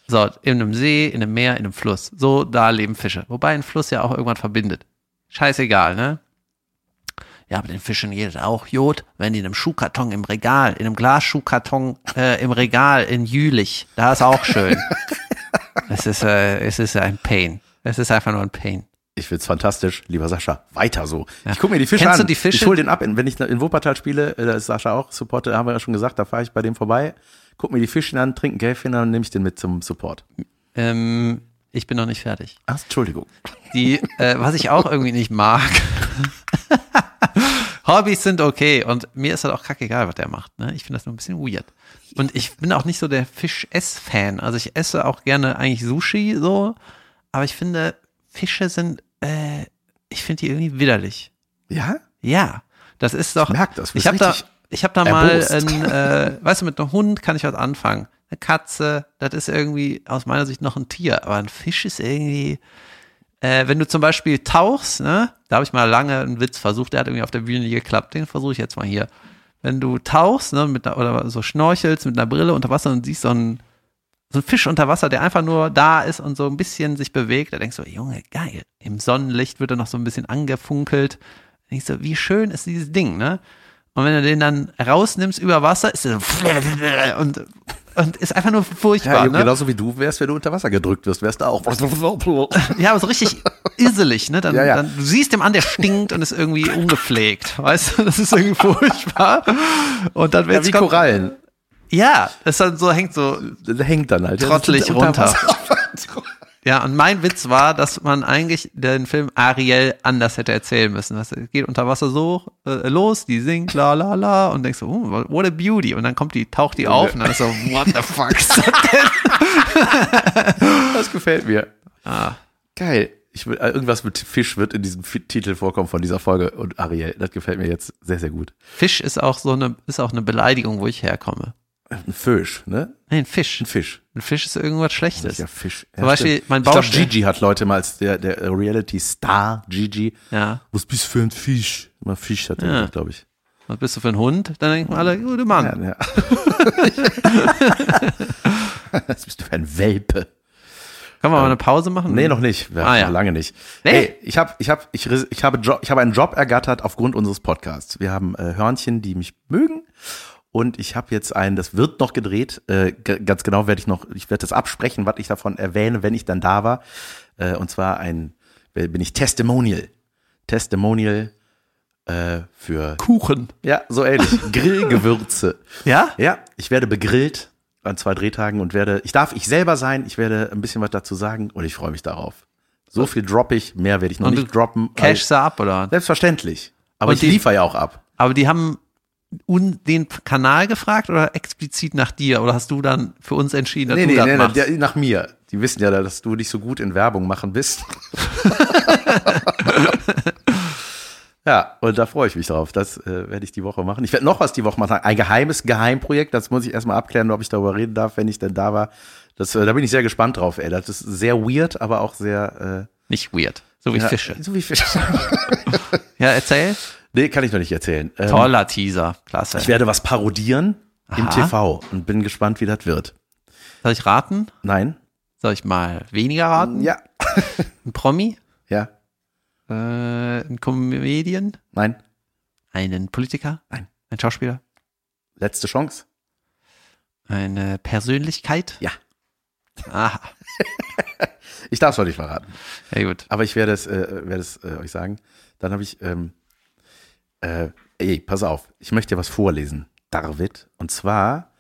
So, in einem See, in einem Meer, in einem Fluss. So, da leben Fische. Wobei ein Fluss ja auch irgendwann verbindet. Scheißegal, ne? Ja, aber den Fischen geht auch Jod, wenn die in einem Schuhkarton im Regal, in einem Glasschuhkarton äh, im Regal in Jülich, da ist auch schön. *laughs* es ist, äh, es ist ein Pain. Es ist einfach nur ein Pain. Ich find's fantastisch, lieber Sascha. Weiter so. Ich guck mir die Fische Kennst an. du die Fische? Ich hol den ab, wenn ich in Wuppertal spiele, äh, da ist Sascha auch Supporter, haben wir ja schon gesagt, da fahre ich bei dem vorbei, guck mir die Fische an, trinke ein Käffchen und nehme ich den mit zum Support. Ähm, ich bin noch nicht fertig. Ach, Entschuldigung. Die, äh, was ich auch irgendwie nicht mag. *laughs* Hobbys sind okay und mir ist halt auch kackegal, was der macht. Ne? Ich finde das nur ein bisschen weird. Und ich bin auch nicht so der Fisch-Ess-Fan. Also ich esse auch gerne eigentlich Sushi so, aber ich finde, Fische sind, äh, ich finde die irgendwie widerlich. Ja? Ja, das ist doch. merk das, du Ich habe da, ich habe da mal, ein, äh, weißt du, mit einem Hund kann ich was anfangen. Eine Katze, das ist irgendwie aus meiner Sicht noch ein Tier, aber ein Fisch ist irgendwie. Äh, wenn du zum Beispiel tauchst, ne, da habe ich mal lange einen Witz versucht, der hat irgendwie auf der Bühne nie geklappt, den versuche ich jetzt mal hier. Wenn du tauchst, ne, mit einer, oder so schnorchelst mit einer Brille unter Wasser und siehst so einen, so einen Fisch unter Wasser, der einfach nur da ist und so ein bisschen sich bewegt, da denkst du, Junge, geil. Im Sonnenlicht wird er noch so ein bisschen angefunkelt. Da denkst du, wie schön ist dieses Ding, ne? Und wenn du den dann rausnimmst über Wasser, ist er so *laughs* und, und ist einfach nur furchtbar, Ja, ne? genauso wie du wärst, wenn du unter Wasser gedrückt wirst, wärst du auch. *laughs* Ja, aber so richtig isselig, ne? Dann, Ja, ja. dann du siehst dem an, der stinkt und ist irgendwie ungepflegt, weißt du? Das ist irgendwie furchtbar. Und dann Ja, wie kommt- Korallen. Ja, das dann so hängt so. Hängt dann halt. Trottelig Unter runter. Ja, und mein Witz war, dass man eigentlich den Film Ariel anders hätte erzählen müssen. Das geht unter Wasser so äh, los, die singt la la la und denkst so, oh, what a beauty. Und dann kommt die, taucht die auf und dann ist so, what the fuck ist das denn? Das gefällt mir. Ah, Geil. Ich will, äh, irgendwas mit Fisch wird in diesem Titel vorkommen von dieser Folge und Ariel. Das gefällt mir jetzt sehr, sehr gut. Fisch ist auch so eine, ist auch eine Beleidigung, wo ich herkomme. Ein Fisch, ne? Nee, ein Fisch. Ein Fisch. Ein Fisch ist irgendwas Schlechtes. Ja, Fisch. Zum Beispiel mein Ich glaube, Baustell- Gigi hat Leute mal als der, der Reality-Star, Gigi. Ja. Was bist du für ein Fisch? Immer Fisch hat er Ja. glaube ich. Was bist du für ein Hund? Dann denken alle, gute Mann. Ja, ja. *laughs* Was bist du für ein Welpe? Können wir mal eine Pause machen? Nee, noch nicht. Wir Ah, ja. noch lange nicht. Nee? Hey, ich habe ich hab, ich, ich habe Job, ich habe einen Job ergattert aufgrund unseres Podcasts. Wir haben äh, Hörnchen, die mich mögen. Und ich habe jetzt einen, das wird noch gedreht. Äh, ganz genau werde ich noch, ich werde das absprechen, was ich davon erwähne, wenn ich dann da war. Äh, und zwar ein, bin ich Testimonial. Testimonial äh, für, Kuchen. ja, so ähnlich. *laughs* Grillgewürze. Ja? Ja, ich werde begrillt an zwei Drehtagen und werde, ich darf ich selber sein, ich werde ein bisschen was dazu sagen und ich freue mich darauf. So viel droppe ich, mehr werde ich noch Und nicht droppen. Cash ab, oder? Selbstverständlich. Aber Und ich die- liefere ja auch ab. Aber die haben den Kanal gefragt oder explizit nach dir? Oder hast du dann für uns entschieden, dass Nee, du nee, das nee, nee, machst? der, nach mir. Die wissen ja, dass du nicht so gut in Werbung machen bist. *laughs* ja, und da freue ich mich drauf. Das äh, werde ich die Woche machen. Ich werde noch was die Woche machen. Ein geheimes Geheimprojekt. Das muss ich erstmal abklären, ob ich darüber reden darf, wenn ich denn da war. Das, äh, da bin ich sehr gespannt drauf, ey. Das ist sehr weird, aber auch sehr äh, Nicht weird. So wie ja, Fische. So wie Fische. *laughs* Ja, erzähl. Nee, kann ich noch nicht erzählen. Ähm, Toller Teaser. Klasse. Ich werde was parodieren im Aha. TV und bin gespannt, wie das wird. Soll ich raten? Nein? Soll ich mal weniger raten? Ja. *laughs* Ein Promi? Ja. Äh, ein Comedian? Nein. Einen Politiker? Nein. Ein Schauspieler? Letzte Chance? Eine Persönlichkeit? Ja. Aha. *laughs* Ich darf es noch nicht verraten. Ja, gut. Aber ich werde es, äh, werde es äh, euch sagen. Dann habe ich, ähm, äh, ey, pass auf, ich möchte dir was vorlesen, David. Und zwar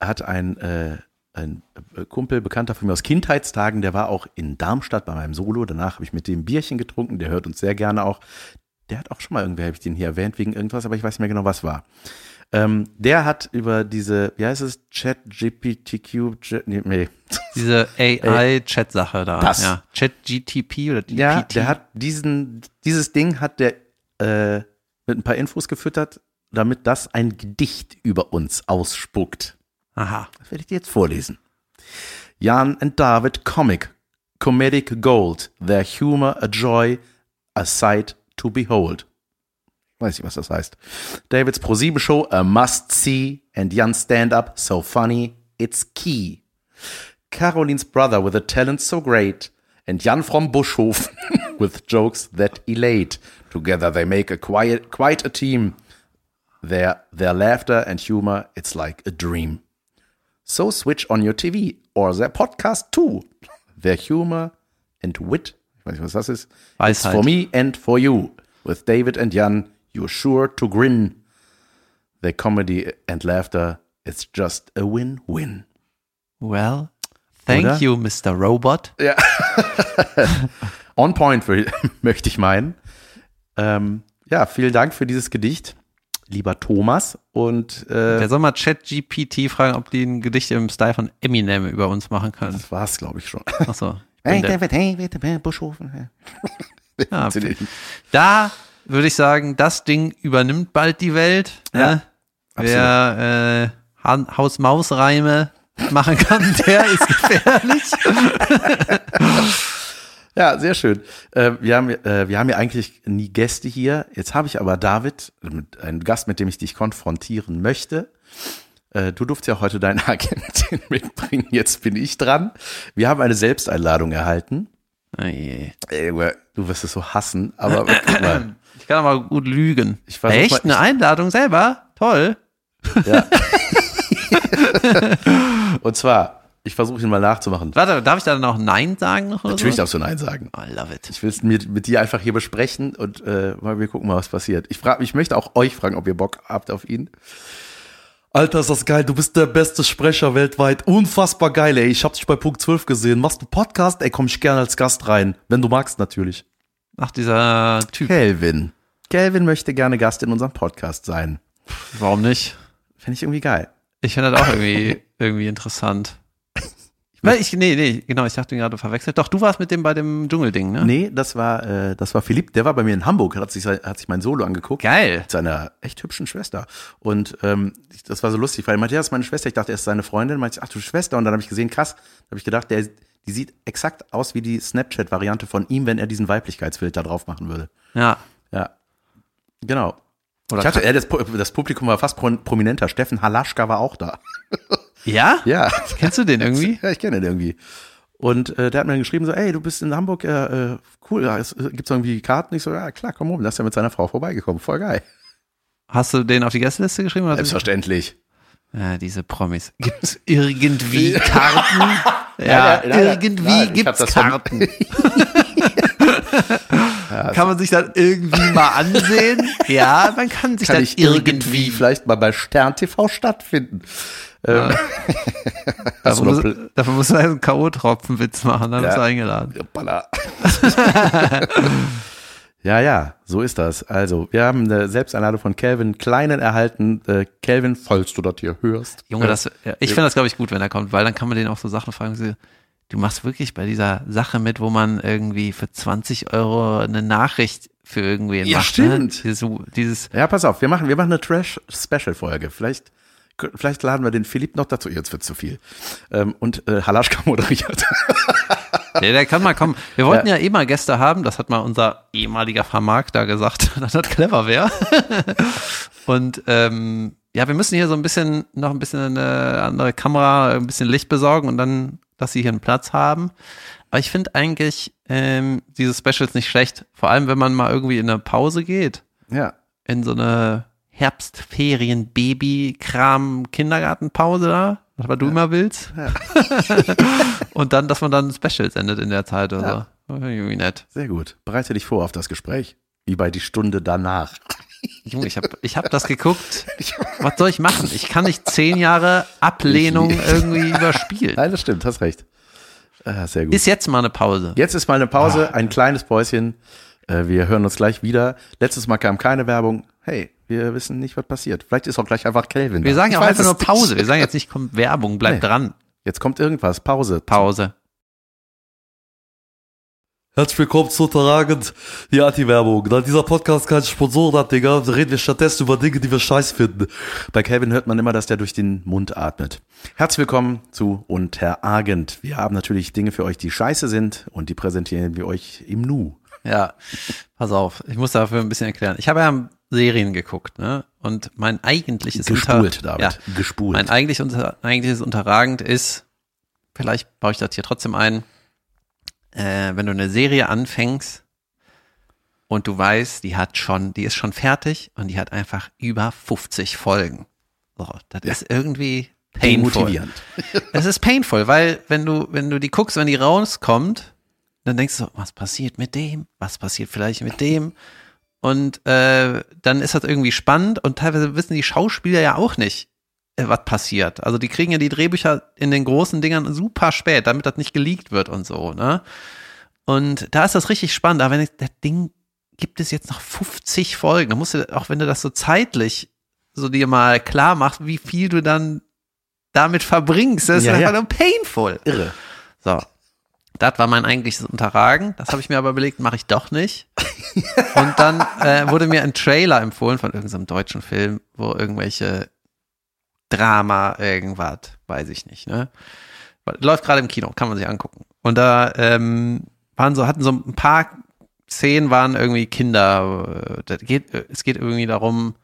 hat ein, äh, ein Kumpel, Bekannter von mir aus Kindheitstagen, der war auch in Darmstadt bei meinem Solo. Danach habe ich mit dem Bierchen getrunken, der hört uns sehr gerne auch. der hat auch schon mal irgendwer, habe ich den hier erwähnt, wegen irgendwas, aber ich weiß nicht mehr genau, was war. Ähm, der hat über diese, wie heißt es, Chat GPTQ, nee, nee. Diese *laughs* AI-Chat-Sache da. Das. Ja. Chat-GTP oder GPT. Ja, der hat diesen, dieses Ding hat der äh, mit ein paar Infos gefüttert, damit das ein Gedicht über uns ausspuckt. Aha. Das werde ich dir jetzt vorlesen. Jan and David Comic, Comedic Gold, their humor a joy, a sight to behold. Weiß nicht, was das heißt. Davids ProSieben Show, a must see, and Jan Stand-Up, so funny, it's key. Carolines brother with a talent so great, and Jan from Buschhof *laughs* with jokes that elate. Together they make a quiet, quite a team. Their, their laughter and humor, it's like a dream. So switch on your TV or their podcast too. Their humor and wit, ich weiß nicht, was das ist, it's Weisheit. for me and for you. With David and Jan, you're sure to grin. Their comedy and laughter, it's just a win-win. Well, thank Oder? you, Mr. Robot. *laughs* On point, *laughs* möchte ich meinen. Ähm, ja, vielen Dank für dieses Gedicht, lieber Thomas. Und äh, Der soll mal ChatGPT fragen, ob die ein Gedicht im Style von Eminem über uns machen können. das war's, glaube ich, schon. Achso. bin der- hey, bitte, Buschhofen. Ja, *laughs* Da würde ich sagen, das Ding übernimmt bald die Welt. Ja, ne? Wer äh, Haus-Maus-Reime machen kann, *laughs* der ist gefährlich. *laughs* Ja, sehr schön. Äh, wir, haben, äh, wir haben ja eigentlich nie Gäste hier. Jetzt habe ich aber David, einen Gast, mit dem ich dich konfrontieren möchte. Äh, du durftest ja heute deine *laughs* Agentin mitbringen. Jetzt bin ich dran. Wir haben eine Selbsteinladung erhalten. Oh je. Ey, du wirst es so hassen, aber mal. *clears throat* Ich kann aber gut lügen. Ich Echt? mal- Eine Einladung selber? Toll. Ja. *laughs* Und zwar, ich versuche ihn mal nachzumachen. Warte, darf ich da noch Nein sagen? Noch Natürlich so? darfst du Nein sagen. I love it. Ich will es mit, mit dir einfach hier besprechen und äh, mal wir gucken mal, was passiert. Ich frage, ich möchte auch euch fragen, ob ihr Bock habt auf ihn. Alter, ist das geil. Du bist der beste Sprecher weltweit. Unfassbar geil, ey. Ich hab dich bei Punkt 12 gesehen. Machst du Podcast? Ey, komm ich gerne als Gast rein. Wenn du magst, natürlich. Ach, dieser Typ. Kelvin. Kelvin möchte gerne Gast in unserem Podcast sein. Warum nicht? Finde ich irgendwie geil. Ich finde das auch irgendwie, *laughs* irgendwie interessant. Weil ich, nee, nee, genau, ich dachte gerade verwechselt. Doch, du warst mit dem bei dem Dschungelding, ne? Nee, das war, äh, das war Philipp. Der war bei mir in Hamburg, hat sich, hat sich mein Solo angeguckt. Geil. mit seiner echt hübschen Schwester. Und ähm, das war so lustig, weil er meinte, ja, das ist meine Schwester. Ich dachte, er ist seine Freundin. Meinte, ich, ach du Schwester. Und dann habe ich gesehen, krass. Habe ich gedacht, der, die sieht exakt aus wie die Snapchat-Variante von ihm, wenn er diesen Weiblichkeitsfilter drauf machen würde. Ja. Ja, genau. Oder ich hatte, äh, das, das Publikum war fast pro- prominenter. Steffen Halaschka war auch da. *laughs* Ja? Ja, Kennst du den irgendwie? ja ich kenne den irgendwie. Und äh, der hat mir dann geschrieben, so, ey, du bist in Hamburg, ja, äh, cool, ja, es, äh, gibt's irgendwie Karten? Ich so, ja, klar, komm oben. Da ist er mit seiner Frau vorbeigekommen. Voll geil. Hast du den auf die Gästeliste geschrieben? Oder? Selbstverständlich. Ja, diese Promis. Gibt's irgendwie Karten? *laughs* Ja, Ja, ja, ja, irgendwie nein, gibt's Karten. *laughs* *laughs* kann man sich das irgendwie mal ansehen? Ja, man kann sich Kann das ich irgendwie vielleicht mal bei Stern TV stattfinden. Ähm, *laughs* noch muss, man einen K.O.-Tropfen-Witz machen, dann Ja. bist du eingeladen. *laughs* Ja, ja, so ist das. Also, wir haben eine Selbsteinladung von Calvin Kleinen erhalten. Äh, Calvin, falls du das hier hörst. Junge, das, ja, ich finde das, glaube ich, gut, wenn er kommt, weil dann kann man den auch so Sachen fragen, so, du machst wirklich bei dieser Sache mit, wo man irgendwie für 20 Euro eine Nachricht für irgendwen Ja, macht. stimmt. Ne? Dieses, dieses, Ja, pass auf, wir machen, wir machen eine Trash-Special-Folge. Vielleicht, vielleicht laden wir den Philipp noch dazu. Jetzt wird zu viel. Ähm, und äh, Halaschka moderiert. der, *laughs* der kann mal kommen. Wir wollten ja. eh mal Gäste haben, das hat mal unser ehemaliger Vermarkter gesagt, *laughs* dass das clever wäre. *laughs* Und ähm, ja, wir müssen hier so ein bisschen, noch ein bisschen eine andere Kamera, ein bisschen Licht besorgen und dann, dass sie hier einen Platz haben. Aber ich finde eigentlich ähm, diese Specials nicht schlecht. Vor allem, wenn man mal irgendwie in eine Pause geht. ja. in so eine Herbstferien Baby Kram Kindergartenpause da, was aber du immer willst. *laughs* und dann, dass man dann Specials endet in der Zeit oder Ja. so. Irgendwie nett. Sehr gut. Bereite dich vor auf das Gespräch. Wie bei die Stunde danach. *laughs* Junge, ich habe ich hab das geguckt. *laughs* Was soll ich machen? Ich kann nicht zehn Jahre Ablehnung irgendwie überspielen. Nein, das stimmt, hast recht. Ah, sehr gut. Ist jetzt mal eine Pause. Jetzt ist mal eine Pause, ein kleines Päuschen. Äh, wir hören uns gleich wieder. Letztes Mal kam keine Werbung. Hey, wir wissen nicht, was passiert. Vielleicht ist auch gleich einfach Kelvin. Wir da. sagen ja auch einfach es nur. Pause. Wir sagen jetzt nicht, kommt Werbung, bleibt Nee. dran. Jetzt kommt irgendwas. Pause. Pause. Herzlich willkommen zu Unterragend, die Anti-Werbung. Da dieser Podcast keine Sponsoren hat, Digga, reden wir stattdessen über Dinge, die wir scheiß finden. Bei Kelvin hört man immer, dass der durch den Mund atmet. Herzlich willkommen zu Unteragend. Wir haben natürlich Dinge für euch, die scheiße sind und die präsentieren wir euch im Nu. Ja, pass auf. Ich muss dafür ein bisschen erklären. Ich habe ja Serien geguckt, ne? Und mein eigentliches Gespult, Unter David. Ja, Gespult. mein eigentlich unter, eigentliches Unterragend ist, vielleicht baue ich das hier trotzdem ein, äh, wenn du eine Serie anfängst und du weißt, die hat schon, die ist schon fertig und die hat einfach über 50 Folgen. So, das ist irgendwie painful. *laughs* Es ist painful, weil wenn du, wenn du die guckst, wenn die rauskommt, dann denkst du, so, was passiert mit dem? Was passiert vielleicht mit dem? Und äh, dann ist das irgendwie spannend und teilweise wissen die Schauspieler ja auch nicht, äh, was passiert. Also die kriegen ja die Drehbücher in den großen Dingern super spät, damit das nicht geleakt wird und so, ne? Und da ist das richtig spannend. Aber wenn ich, das Ding gibt es jetzt noch 50 Folgen, dann musst du, auch wenn du das so zeitlich so dir mal klar machst, wie viel du dann damit verbringst, das Ja, ist ja. einfach nur painful. Irre. So. Das war mein eigentliches Unterragen. Das habe ich mir aber überlegt, mache ich doch nicht. Und dann äh, wurde mir ein Trailer empfohlen von irgendeinem deutschen Film, wo irgendwelche Drama, irgendwas, weiß ich nicht, ne? Läuft gerade im Kino, kann man sich angucken. Und da ähm, waren so, hatten so ein paar Szenen waren irgendwie Kinder, äh, das geht, äh, es geht irgendwie darum,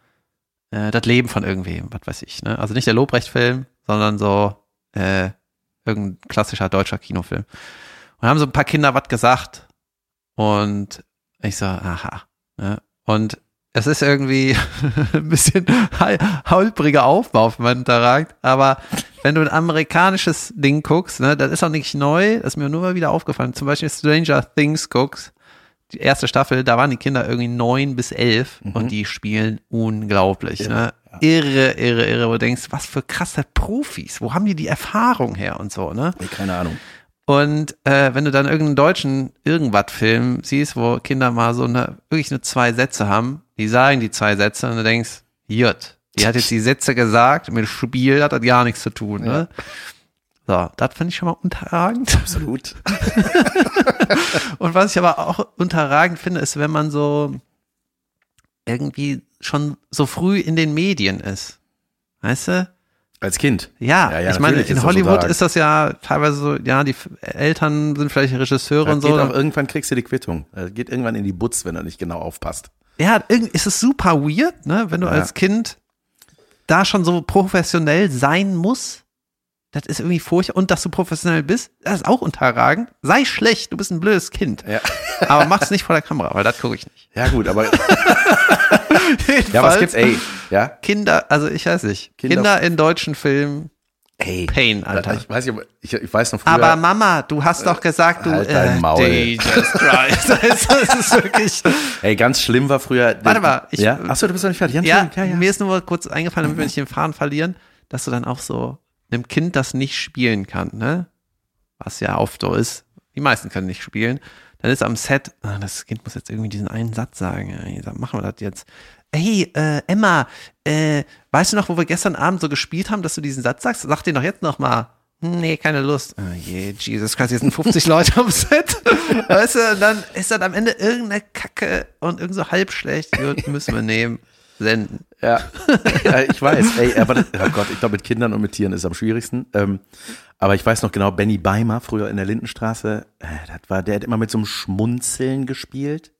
äh, das Leben von irgendwem, was weiß ich, ne? Also nicht der Lobrecht-Film, sondern so äh, irgendein klassischer deutscher Kinofilm. Und haben so ein paar Kinder was gesagt und ich so, aha. Ne? Und es ist irgendwie *laughs* ein bisschen holpriger Aufbau für meinen Unterragt, aber wenn du ein amerikanisches Ding guckst, ne, das ist auch nicht neu, das ist mir nur mal wieder aufgefallen. Zum Beispiel Stranger Things guckst, die erste Staffel, da waren die Kinder irgendwie neun bis elf und die spielen unglaublich. Ne? Irre, irre, irre, wo du denkst, was für krasse Profis, wo haben die die Erfahrung her und so, ne? Ey, keine Ahnung. Und äh, wenn du dann irgendeinen deutschen Irgendwas-Film siehst, wo Kinder mal so eine, wirklich nur zwei Sätze haben, die sagen die zwei Sätze und du denkst, Jut, die hat jetzt die Sätze gesagt, mit Spiel hat das gar nichts zu tun, ne? So, das finde ich schon mal unterragend. Absolut. *laughs* Und was ich aber auch unterragend finde, ist, wenn man so irgendwie schon so früh in den Medien ist. Weißt du? Als Kind. Ja, Ja, ja, ich meine, in Hollywood ist das ja teilweise so, ja, die Eltern sind vielleicht Regisseure Das und so. auch, irgendwann kriegst du die Quittung. Das geht irgendwann in die Butz, wenn du nicht genau aufpasst. ja, ist es super weird, ne, wenn du Ja. als Kind da schon so professionell sein musst. Das ist irgendwie furchtbar. Und dass du professionell bist, das ist auch unterragend. Sei schlecht, du bist ein blödes Kind. Ja. *laughs* Aber mach's nicht vor der Kamera, weil das gucke ich nicht. Ja, gut, aber. *laughs* ja, was gibt's, ey? Ja? Kinder, also ich weiß nicht. Kinder- Kinder, in deutschen Filmen, Ey. Pain, Alter. Ich weiß nicht, ich, ich weiß noch früher. Aber Mama, du hast doch gesagt, du halt dein Maul. *laughs* Jesus Christ. das ist wirklich. ey, ganz schlimm war früher. Warte mal, ich- ja? Achso, du bist noch nicht fertig. Ja, Entschuldigung, mir ist nur kurz eingefallen, damit wir nicht den Faden verlieren, dass du dann auch so einem Kind, das nicht spielen kann, ne? Was ja oft so ist. Die meisten können nicht spielen. Dann ist am Set, ah, das Kind muss jetzt irgendwie diesen einen Satz sagen. Ja, machen wir das jetzt. Hey, äh, Emma, äh, weißt du noch, wo wir gestern Abend so gespielt haben, dass du diesen Satz sagst? Sag den doch jetzt noch mal. Nee, keine Lust. Oh je, Jesus Christ, jetzt sind 50 *laughs* Leute am Set. Weißt du, dann ist das am Ende irgendeine Kacke und irgend so halb schlecht. Gut, müssen wir nehmen. Senden. Ja, *laughs* ja ich weiß. Ey, aber das, oh Gott, ich glaube, mit Kindern und mit Tieren ist es am schwierigsten. Ähm, aber ich weiß noch genau, Benny Beimer, früher in der Lindenstraße, äh, das war, der hat immer mit so einem Schmunzeln gespielt.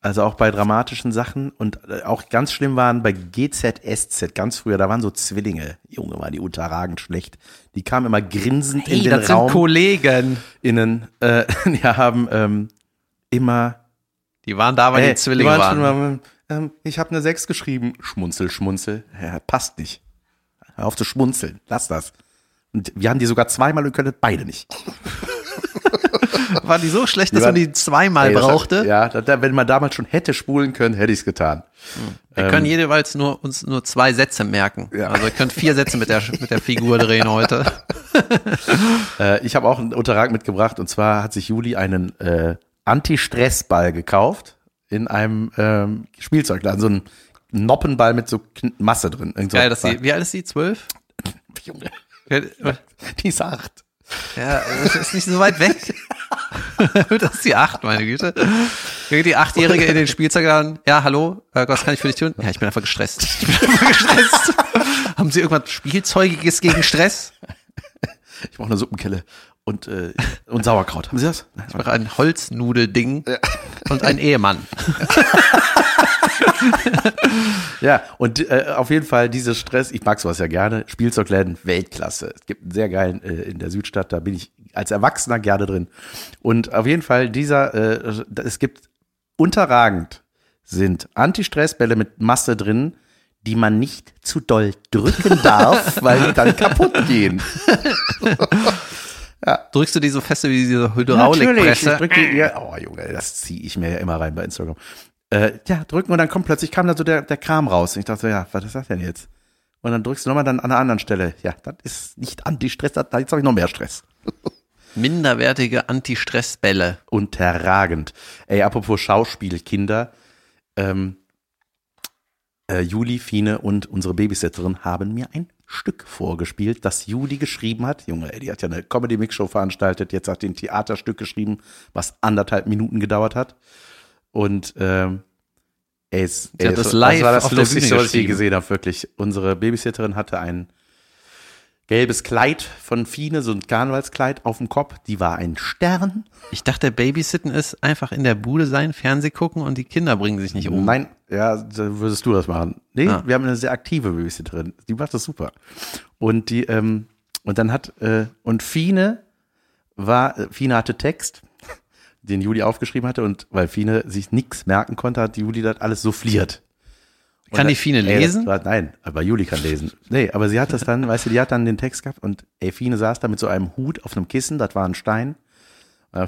Also auch bei dramatischen Sachen und äh, auch ganz schlimm waren bei GZSZ ganz früher, da waren so Zwillinge. Junge, waren die unterragend schlecht. Die kamen immer grinsend in den das Raum sind Kollegen. innen. Äh, *laughs* die haben ähm, immer Die waren da, weil Ey, die Zwillinge die waren. schon mal, ähm, ich habe eine 6 geschrieben. Schmunzel, schmunzel. Ja, passt nicht. Hör auf zu schmunzeln. Lass das. Und wir haben die sogar zweimal und können beide nicht. Waren die so schlecht, dass man die zweimal Ey, brauchte? Hat, ja, das, wenn man damals schon hätte spulen können, hätte ich es getan. Wir können jeweils nur uns nur zwei Sätze merken. Ja. Also ihr könnt vier Sätze mit der mit der Figur drehen heute. *laughs* Äh, ich habe auch einen Unterrag mitgebracht und zwar hat sich Juli einen äh, Anti-Stress-Ball gekauft in einem ähm, Spielzeugladen, so ein Noppenball mit so Masse drin. Irgend so Geil, dass sie, wie alt ist sie? Zwölf? *laughs* Junge, Ja, *laughs* die ist acht. Ja, das ist nicht so weit weg. *laughs* das ist die acht, meine Güte. Die Achtjährige in den Spielzeugladen. Ja, hallo, äh, was kann ich für dich tun? Ja, ich bin einfach gestresst. Ich bin einfach gestresst. Haben Sie irgendwas Spielzeugiges gegen Stress? Ich brauche eine Suppenkelle und, äh, und Sauerkraut. Haben Sie das? Ich mache ein Holznudelding und ein Ehemann. *laughs* Ja, und äh, auf jeden Fall dieser Stress, ich mag sowas ja gerne, Spielzeugläden, Weltklasse. Es gibt einen sehr geilen äh, in der Südstadt, da bin ich als Erwachsener gerne drin. Und auf jeden Fall dieser, äh, es gibt unterragend sind Anti-Stress-Bälle mit Masse drin, die man nicht zu doll drücken darf, *laughs* weil die dann kaputt gehen. *laughs* Drückst du die so feste wie diese Natürlich, ich Hydraulikpresse? die, ja, oh Junge, das ziehe ich mir ja immer rein bei Instagram. Äh, ja, drücken und dann kommt plötzlich kam da so der, der Kram raus. Und ich dachte so, ja, was ist das denn jetzt? Und dann drückst du nochmal dann an einer anderen Stelle. Ja, das ist nicht Anti-Stress, jetzt habe ich noch mehr Stress. *laughs* Minderwertige Anti-Stress-Bälle. Unterragend. Ey, apropos Schauspielkinder, ähm, äh, Juli, Fine und unsere Babysitterin haben mir ein Stück vorgespielt, das Juli geschrieben hat. Junge, ey, die hat ja eine Comedy-Mix-Show veranstaltet, jetzt hat die ein Theaterstück geschrieben, was anderthalb Minuten gedauert hat. Und ähm, ey, es, Sie hat ey, das es- live war das Lustigste, was ich je gesehen habe, wirklich. Unsere Babysitterin hatte ein gelbes Kleid von Fine, so ein Karnevalskleid auf dem Kopf. Die war ein Stern. Ich dachte, Babysitten ist einfach in der Bude sein, Fernseh gucken und die Kinder bringen sich nicht um. Nein, ja, da würdest du das machen. Nee, Ah. wir haben eine sehr aktive Babysitterin. Die macht das super. Und die, ähm, und dann hat, äh, und Fine war, Fine hatte Text, den Juli aufgeschrieben hatte und weil Fine sich nichts merken konnte, hat Juli das alles souffliert. Kann Und die Fine ey, lesen? War, nein, aber Juli kann lesen. Nee, aber sie hat das dann, weißt du, die hat dann den Text gehabt und ey, Fine saß da mit so einem Hut auf einem Kissen, das war ein Stein.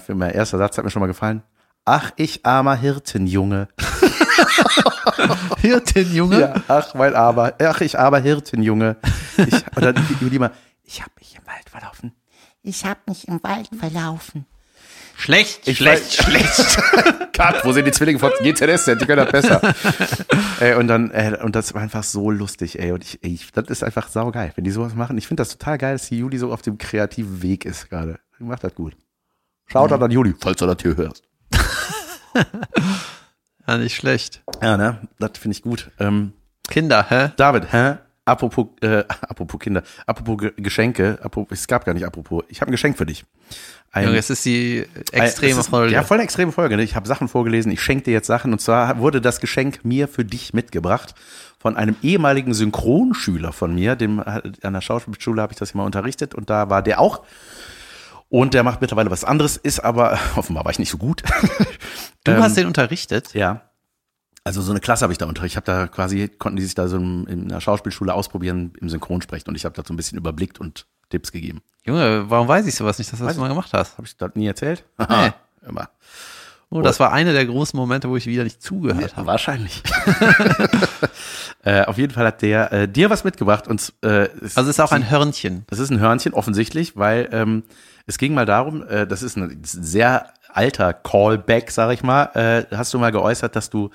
Für mein erster Satz hat mir schon mal gefallen. Ach, ich armer Hirtenjunge. *laughs* Hirtenjunge? Ja, ach, mein aber, ach, ich aber Hirtenjunge. Ich, und dann Juli mal, ich habe mich im Wald verlaufen. Ich hab mich im Wald verlaufen. Schlecht, Ich schlecht, weiß- schlecht. *laughs* Cut, wo sind die Zwillinge von GZS denn? Die können das besser. *laughs* ey, und dann, äh, und das war einfach so lustig, ey. Und ich, ey, ich das ist einfach saugeil, wenn die sowas machen. Ich finde das total geil, dass die Juli so auf dem kreativen Weg ist gerade. Die macht das gut. Schaut mhm. an Juli, falls du das hier hörst. *laughs* Ja, nicht schlecht. Ja, ne? Das finde ich gut. Ähm, Kinder, hä? David, hä? Apropos, äh, *laughs* apropos Kinder, apropos Ge Geschenke, apropos, es gab gar nicht apropos, ich habe ein Geschenk für dich. Ein, Junge, es ist die ein- extreme es ist, Folge. Ja, voll eine extreme Folge. Ne? Ich habe Sachen vorgelesen, ich schenke dir jetzt Sachen und zwar wurde das Geschenk mir für dich mitgebracht von einem ehemaligen Synchronschüler von mir, dem an der Schauspielschule habe ich das immer unterrichtet und da war der auch. Und der macht mittlerweile was anderes, ist aber, *laughs* offenbar war ich nicht so gut. du ähm, hast den unterrichtet? Ja. Also so eine Klasse habe ich da unter. Ich habe da quasi, konnten die sich da so in, in einer Schauspielschule ausprobieren im Synchronsprechen und ich habe da so ein bisschen überblickt und Tipps gegeben. Junge, warum weiß ich sowas nicht, dass du das Weiß mal gemacht hast? Habe ich das nie erzählt? Nee. Immer. Oh, das war einer der großen Momente, wo ich wieder nicht zugehört habe. Wahrscheinlich. *laughs* äh, auf jeden Fall hat der äh, dir was mitgebracht und äh, es, Also es ist auch ein Hörnchen. das ist ein Hörnchen offensichtlich, weil ähm, es ging mal darum, äh, das ist ein sehr alter Callback, sag ich mal. Äh, hast du mal geäußert, dass du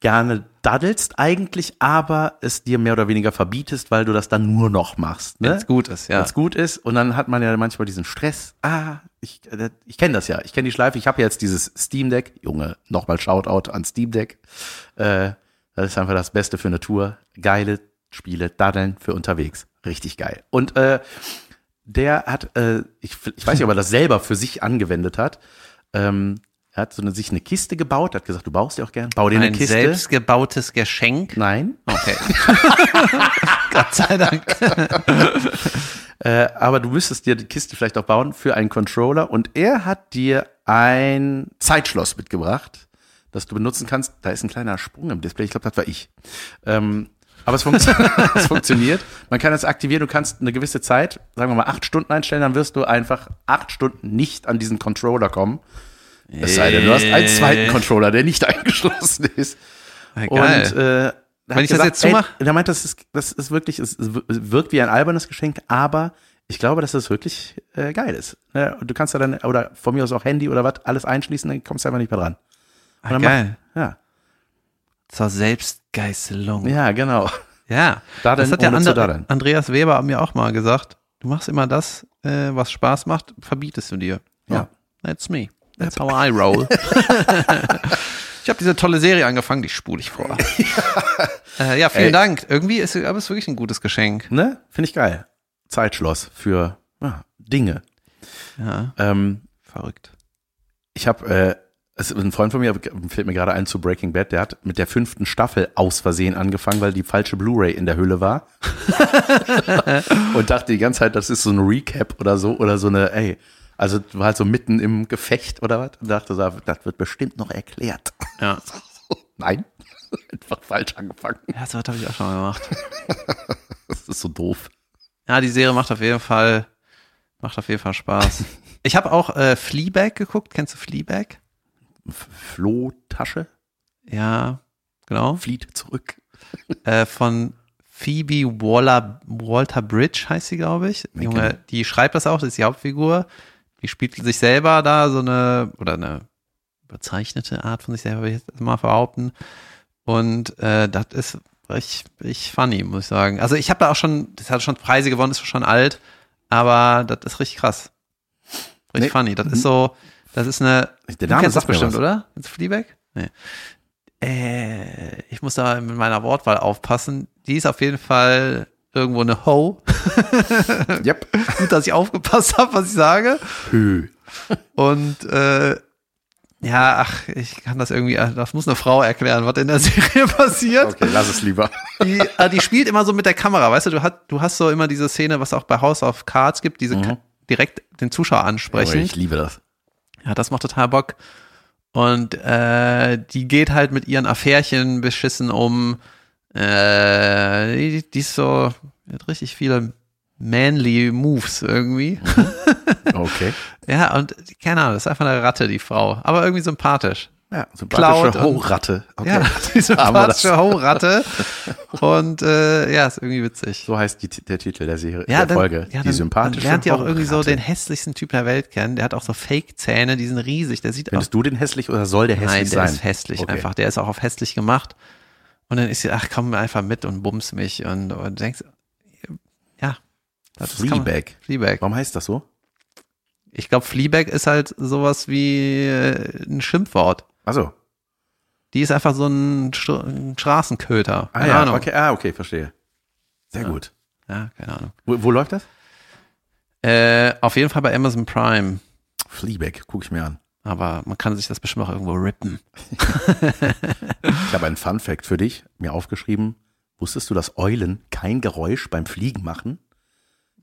gerne daddelst eigentlich, aber es dir mehr oder weniger verbietest, weil du das dann nur noch machst. Ne? Wenn's gut ist, ja. Wenn's gut ist. Und dann hat man ja manchmal diesen Stress. Ah, ich, äh, ich kenne das ja. Ich kenne die Schleife. Ich habe jetzt dieses Steam Deck. Junge, nochmal Shoutout an Steam Deck. Äh, das ist einfach das Beste für eine Tour. Geile Spiele, Daddeln für unterwegs. Richtig geil. Und äh, der hat, äh, ich, ich weiß nicht, ob er das selber für sich angewendet hat. Ähm, er hat so eine, sich eine Kiste gebaut, hat gesagt, du baust die auch gern. Bau dir eine Ein Kiste. selbstgebautes Geschenk. Nein. Okay. *laughs* Gott sei Dank. *laughs* Äh, aber du müsstest dir die Kiste vielleicht auch bauen für einen Controller. Und er hat dir ein Zeitschloss mitgebracht, das du benutzen kannst. Da ist ein kleiner Sprung im Display. Ich glaube, das war ich. Ähm, aber es, funktio *laughs* es funktioniert. Man kann es aktivieren. Du kannst eine gewisse Zeit, sagen wir mal acht Stunden einstellen, dann wirst du einfach acht Stunden nicht an diesen Controller kommen. Es sei denn, du hast einen zweiten Controller, der nicht *laughs* eingeschlossen ist. Geil. Und äh, Wenn ich das jetzt ey, zumach? Er meint, das ist, das ist wirklich, es wirkt wie ein albernes Geschenk, aber Ich glaube, dass das wirklich äh, geil ist. Ne? Du kannst da dann, oder von mir aus auch Handy oder was, alles einschließen, dann kommst du einfach nicht mehr dran. Ah, geil. Mach, ja. Zur Selbstgeißelung. ja, genau. Ja, *laughs* Da das hat ja daddern. Andreas Weber mir auch mal gesagt. Du machst immer das, äh, was Spaß macht, verbietest du dir. Ja. That's me. That's how I roll. *laughs* ich habe diese tolle Serie angefangen, die spule ich vor. *laughs* äh, ja, vielen Ey. Dank. Irgendwie ist aber es ist wirklich ein gutes Geschenk. Ne? Finde ich geil. Zeitschloss für ja, Dinge. Ja, Ähm, verrückt. ich habe, äh, es- ein Freund von mir fällt mir gerade ein zu Breaking Bad, der hat mit der fünften Staffel aus Versehen angefangen, weil die falsche Blu-ray in der Hülle war. *laughs* und dachte die ganze Zeit, das ist so ein Recap oder so, oder so eine, ey, also war halt so mitten im Gefecht oder was und dachte, so, das wird bestimmt noch erklärt. Ja, *laughs* Nein, *laughs* einfach falsch angefangen. ja so was habe ich auch schon mal gemacht. Das ist so doof. Ja, die Serie macht auf jeden Fall, macht auf jeden Fall Spaß. Ich habe auch äh, Fleabag geguckt. Kennst du Fleabag? Flohtasche Ja, genau. flieht zurück. *laughs* äh, von Phoebe Waller, Walter Bridge heißt sie, glaube ich. Nee, Junge, kenn die schreibt das auch, das ist die Hauptfigur. Die spielt sich selber da so eine, oder eine überzeichnete Art von sich selber, will ich jetzt mal behaupten. Und äh, das ist richtig, richtig funny, muss ich sagen. Also ich habe da auch schon, das hat schon Preise gewonnen, ist schon alt, aber das ist richtig krass. Richtig Nee. funny. Das ist so, das ist eine, Der du Name kennst das sagt mir bestimmt, oder? Kennst du Fleabag? Nee. Äh, ich muss da mit meiner Wortwahl aufpassen. Die ist auf jeden Fall irgendwo eine Ho. *laughs* Yep. Gut, dass ich aufgepasst habe, was ich sage. Hö. Und äh, ja, ach, ich kann das irgendwie, das muss eine Frau erklären, was in der *laughs* Serie passiert. Okay, lass es lieber. Die, äh, die spielt immer so mit der Kamera, weißt du, du, hat, du hast so immer diese Szene, was auch bei House of Cards gibt, diese Ka- direkt den Zuschauer Oh, ansprechen. ich liebe das. Ja, das macht total Bock. Und äh, die geht halt mit ihren Affärchen beschissen um. Äh, die, die ist so, hat richtig viele manly Moves irgendwie. *laughs* Okay. Ja, und keine Ahnung, das ist einfach eine Ratte, die Frau. Aber irgendwie sympathisch. Ja, sympathische Ho-Ratte. Okay. Ja, *laughs* die sympathische Ho-Ratte. Und äh, ja, ist irgendwie witzig. So heißt die, der Titel der Serie, Ja, der dann, Folge. ja, die dann, sympathische dann lernt ihr auch irgendwie so den hässlichsten Typ der Welt kennen. Der hat auch so Fake-Zähne, die sind riesig. Der sieht auch Findest du den hässlich oder soll der hässlich Nein, der sein? ist hässlich Okay. einfach. Der ist auch auf hässlich gemacht. Und dann ist sie, ach komm einfach mit und bums mich. Und, und denkst, ja. das kann man- Fleabag. Fleabag. Warum heißt das so? Ich glaube, Fleabag ist halt sowas wie äh, ein Schimpfwort. Also, Die ist einfach so ein, Str ein Straßenköter. ah Keine ja, Ahnung. okay, ah, okay, verstehe. Sehr gut. Ja, keine Ahnung. Wo, wo läuft das? Äh, auf jeden Fall bei Amazon Prime. Fleabag, gucke ich mir an. Aber man kann sich das bestimmt auch irgendwo rippen. *laughs* Ich habe einen Fun Fact für dich, mir aufgeschrieben. Wusstest du, dass Eulen kein Geräusch beim Fliegen machen?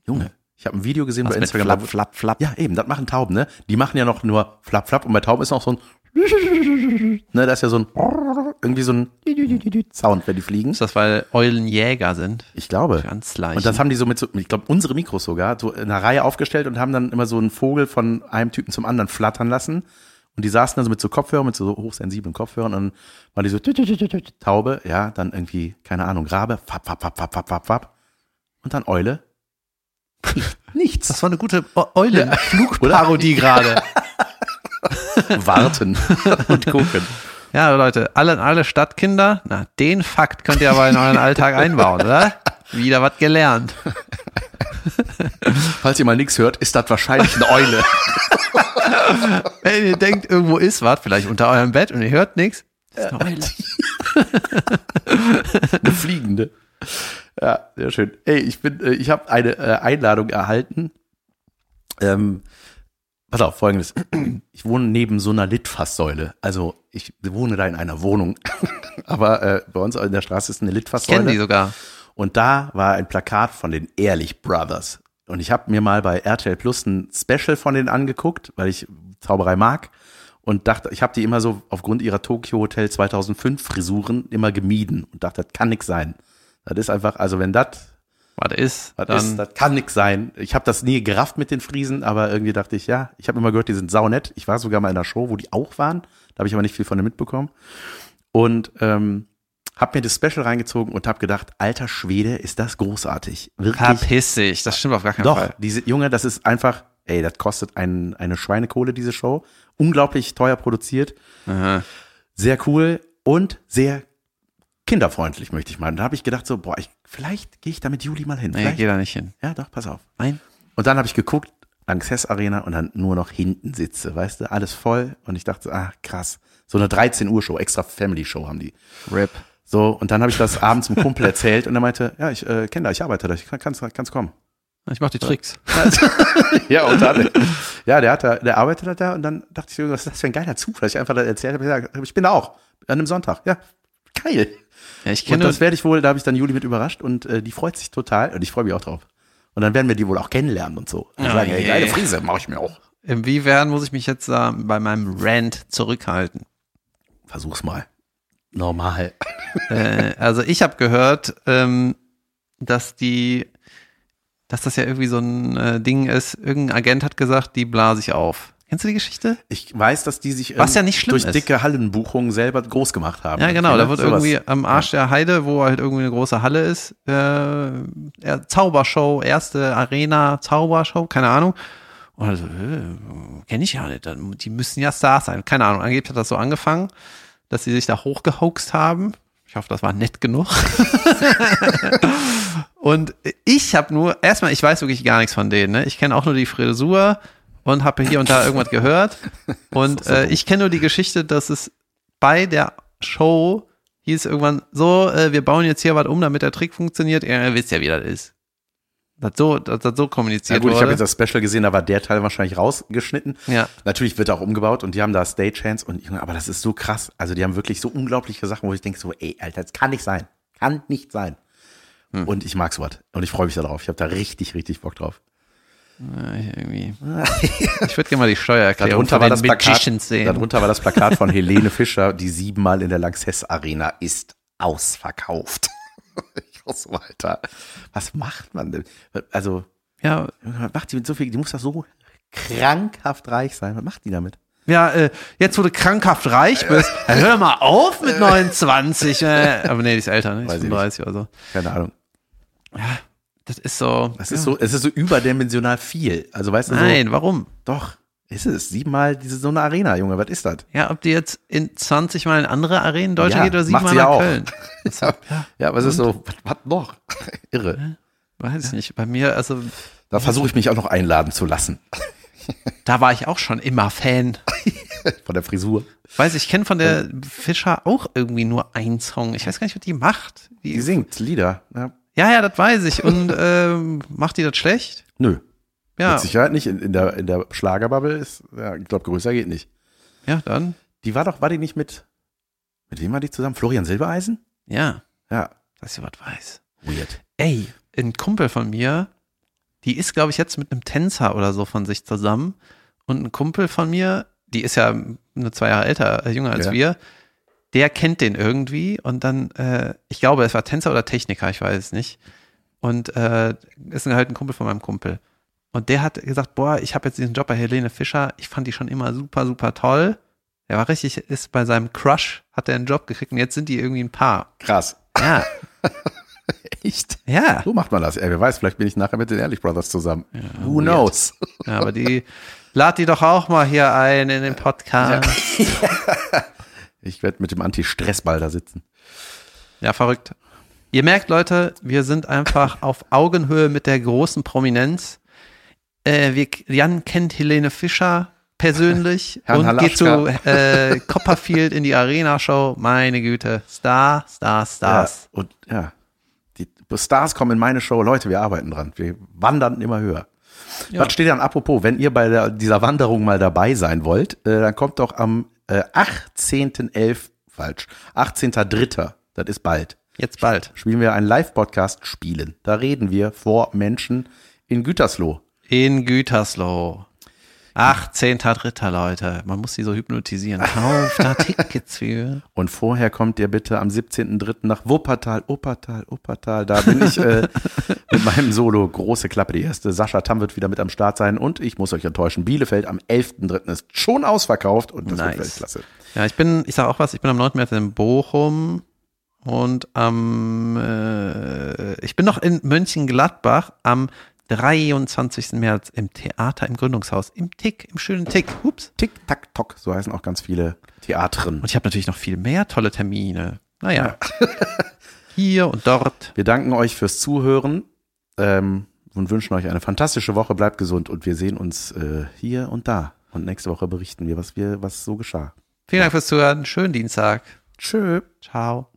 Junge, ich habe ein Video gesehen Was bei Instagram. Flap, flap, flap. Ja, eben, das machen Tauben, ne? Die machen ja noch nur flap, flap und bei Tauben ist noch so ein *laughs* ne, da ist ja so ein irgendwie so ein Sound, wenn die fliegen. Ist das, weil Eulen Jäger sind? Ich glaube. Ganz leicht. Und das haben die so mit so, ich glaube, unsere Mikros sogar, so in einer Reihe aufgestellt und haben dann immer so einen Vogel von einem Typen zum anderen flattern lassen. Und die saßen dann so mit so Kopfhörern, mit so hochsensiblen Kopfhörern und dann war die so Taube, ja, dann irgendwie, keine Ahnung, Rabe, fap, fap, fap, fap, fap, fap, fap. Und dann Eule. *laughs* Nichts. Das war eine gute Eulen-Flugparodie gerade. *laughs* Warten *laughs* und gucken. Ja, Leute, alle, alle Stadtkinder, na, den Fakt könnt ihr aber in euren Alltag einbauen, oder? Wieder was gelernt. Falls ihr mal nichts hört, ist das wahrscheinlich eine Eule. Wenn ihr denkt, irgendwo ist was, vielleicht unter eurem Bett und ihr hört nichts, ist eine Eule. eine fliegende. Ja, sehr schön. Ey, ich bin, äh, ich habe eine äh, Einladung erhalten. Ähm, pass auf, folgendes. *clears throat* Ich wohne neben so einer Litfaßsäule. Also ich wohne da in einer Wohnung. *laughs* Aber äh, bei uns in der Straße ist eine Kennen die Litfaßsäule. sogar. Und da war ein Plakat von den Ehrlich Brothers. Und ich habe mir mal bei RTL Plus ein Special von denen angeguckt, weil ich Zauberei mag. Und dachte, ich habe die immer so aufgrund ihrer Tokyo Hotel 2005 Frisuren immer gemieden und dachte, das kann nix sein. Das ist einfach, also wenn das Was ist, was dann ist, das kann nix sein. Ich habe das nie gerafft mit den Friesen, aber irgendwie dachte ich, ja, ich habe immer gehört, die sind saunett. Ich war sogar mal in einer Show, wo die auch waren. Da habe ich aber nicht viel von denen mitbekommen. Und ähm, hab mir das Special reingezogen und hab gedacht, alter Schwede, ist das großartig. Wirklich. Verpiss dich, das stimmt auf gar keinen Doch, Fall. diese Junge, das ist einfach, ey, das kostet ein, eine Schweinekohle, diese Show. Unglaublich teuer produziert. Aha. Sehr cool und sehr kinderfreundlich, möchte ich meinen. Da habe ich gedacht, so, boah, ich, vielleicht gehe ich da mit Juli mal hin. Nee, geh da nicht hin. ja, doch, pass auf. Nein. Und dann habe ich geguckt, Lanxess Arena und dann nur noch hinten sitze, weißt du, alles voll. Und ich dachte, so, ah, krass. So eine 13 Uhr Show, extra Family Show haben die. Rip. So, und dann habe ich das abends einem Kumpel erzählt und er meinte, ja, ich äh, kenne da, ich arbeite da, ich kann, kannst, kannst kommen. Ich mach die Tricks. *laughs* Ja, und dann, ja, der hat da, der arbeitet da und dann dachte ich, was ist das für ein geiler Zufall, dass ich einfach da erzählt habe, ich bin da auch, an einem Sonntag. Ja, geil. Ja, ich Und kenne das werde ich wohl, da habe ich dann Juli mit überrascht und äh, die freut sich total und ich freue mich auch drauf. Und dann werden wir die wohl auch kennenlernen und so. Und Ja, sagen, ey, je. geile Friese, mache ich mir auch. Inwiefern muss ich mich jetzt äh, bei meinem Rant zurückhalten? Versuch's mal. Normal. *laughs* äh, also ich habe gehört, ähm, dass die, dass das ja irgendwie so ein äh, Ding ist. Irgendein Agent hat gesagt, die blase ich auf. Kennst du die Geschichte? Ich weiß, dass die sich Was ja nicht schlimm durch ist. dicke Hallenbuchungen selber groß gemacht haben. Ja, genau. Da wird Sowas. irgendwie am Arsch der Heide, wo halt irgendwie eine große Halle ist, äh, Zaubershow, erste Arena, Zaubershow, keine Ahnung. Und also, äh, kenne ich ja nicht. Die müssen ja Stars sein. Keine Ahnung. Angeblich hat das so angefangen, dass sie sich da hochgehoxt haben. Ich hoffe, das war nett genug. *laughs* und ich habe nur, erstmal, ich weiß wirklich gar nichts von denen. Ne? Ich kenne auch nur die Frisur und habe hier und da irgendwas gehört. *laughs* Und äh, ich kenne nur die Geschichte, dass es bei der Show hieß irgendwann so, äh, wir bauen jetzt hier was um, damit der Trick funktioniert. Ihr wisst ja, wie das ist. Das so, das, das so kommuniziert Ja gut, ich habe wurde. jetzt das Special gesehen, da war der Teil wahrscheinlich rausgeschnitten. Ja. Natürlich wird auch umgebaut und die haben da Stagehands und aber das ist so krass. Also die haben wirklich so unglaubliche Sachen, wo ich denke so, ey, Alter, das kann nicht sein. Kann nicht sein. Hm. Und ich mag sowas. Und ich freue mich darauf. Ich habe da richtig, richtig Bock drauf. Äh, irgendwie. *laughs* Ich würde gerne mal die Steuererklärung Darunter war, das Plakat, sehen. darunter war das Plakat von *laughs* Helene Fischer, die siebenmal in der Lanxess Arena ist ausverkauft. *laughs* Ich auch so, Alter, was macht man denn? Also, Ja, was macht die mit so viel? Die muss doch so krankhaft reich sein. Was macht die damit? ja äh, jetzt wo du krankhaft reich bist, hör mal auf mit 29. Äh. Aber nee, die ist älter, ne? Die ist ich 35 oder so. Keine Ahnung. Das ist so. Das ist so, es ist so überdimensional viel. Also weißt du so, Nein, warum? doch, ist es. Siebenmal diese so eine Arena, Junge, was ist das? Ja, ob die jetzt in 20 Mal in andere Arenen in Deutschland Ja, geht oder siebenmal sie ja nach auch. Köln. *laughs* Ja, ja aber es ist so, was, was noch? *laughs* Irre. Weiß ich nicht. Bei mir, also, Da versuche ich mich auch noch einladen zu lassen. *laughs* da war ich auch schon immer Fan. Von der Frisur. Weiß ich, kenne von der Fischer auch irgendwie nur einen Song. Ich weiß gar nicht, was die macht. Die Die, singt Lieder. Ja. Ja, ja, das weiß ich. Und *laughs* ähm, macht die das schlecht? Nö. Ja, Mit Sicherheit nicht. In, in der, in der Schlagerbubble ist, ja, ich glaube, größer geht nicht. ja, dann. Die war doch, war die nicht mit, mit wem war die zusammen? Florian Silbereisen? Ja, Ja. dass sie was weiß. Weird. Ey, ein Kumpel von mir, die ist, glaube ich, jetzt mit einem Tänzer oder so von sich zusammen. Und ein Kumpel von mir, die ist ja nur zwei Jahre älter, äh, jünger als Ja. wir, der kennt den irgendwie. Und dann, äh, ich glaube, es war Tänzer oder Techniker, ich weiß es nicht. Und äh, ist halt ein Kumpel von meinem Kumpel. Und der hat gesagt, boah, ich habe jetzt diesen Job bei Helene Fischer, ich fand die schon immer super, super toll. Er war richtig, ist bei seinem Crush, hat er einen Job gekriegt und jetzt sind die irgendwie ein Paar. Krass. Ja, *laughs* Echt? ja. So macht man das. Ey, wer weiß, vielleicht bin ich nachher mit den Ehrlich Brothers zusammen. Who knows? Ja, aber die, lad die doch auch mal hier ein in den Podcast. *laughs* Ich werde mit dem Anti-Stress-Ball da sitzen. Ja, verrückt. Ihr merkt, Leute, wir sind einfach *laughs* auf Augenhöhe mit der großen Prominenz. Äh, wir, Jan kennt Helene Fischer persönlich *laughs* und geht zu Halaschka. äh, *laughs* Copperfield in die Arena-Show. Meine Güte. Star, Star, Stars. Ja, und ja, die Stars kommen in meine Show. Leute, wir arbeiten dran. Wir wandern immer höher. Ja. Was steht dann apropos, wenn ihr bei der, dieser Wanderung mal dabei sein wollt, äh, dann kommt doch am äh, 18.11. falsch, 18.3., das ist bald, Jetzt bald. spielen wir einen Live-Podcast Spielen. Da reden wir vor Menschen in Gütersloh. In Gütersloh. 18.3. Leute. Man muss sie so hypnotisieren. Kauft da *laughs* Tickets für. Und vorher kommt ihr bitte am 17.3. nach Wuppertal, Wuppertal, Wuppertal. Da bin ich äh, *laughs* mit meinem Solo. Große Klappe, die erste. Sascha Tam wird wieder mit am Start sein. Und ich muss euch enttäuschen, Bielefeld am 11.3. ist schon ausverkauft und das Nice. wird Weltklasse. Ja, ich bin, ich sag auch was, ich bin am 9. März in Bochum. Und am, äh, ich bin noch in Mönchengladbach am 23. März im Theater im Gründungshaus, im Tick, im schönen Tick. Ups. Tick, Tack, Tock, so heißen auch ganz viele Theatren. Und ich habe natürlich noch viel mehr tolle Termine. Naja. *laughs* Hier und dort. Wir danken euch fürs Zuhören ähm, und wünschen euch eine fantastische Woche. Bleibt gesund und wir sehen uns äh, hier und da. Und nächste Woche berichten wir, was wir, was so geschah. Vielen Dank fürs Zuhören. Schönen Dienstag. Tschö. Ciao.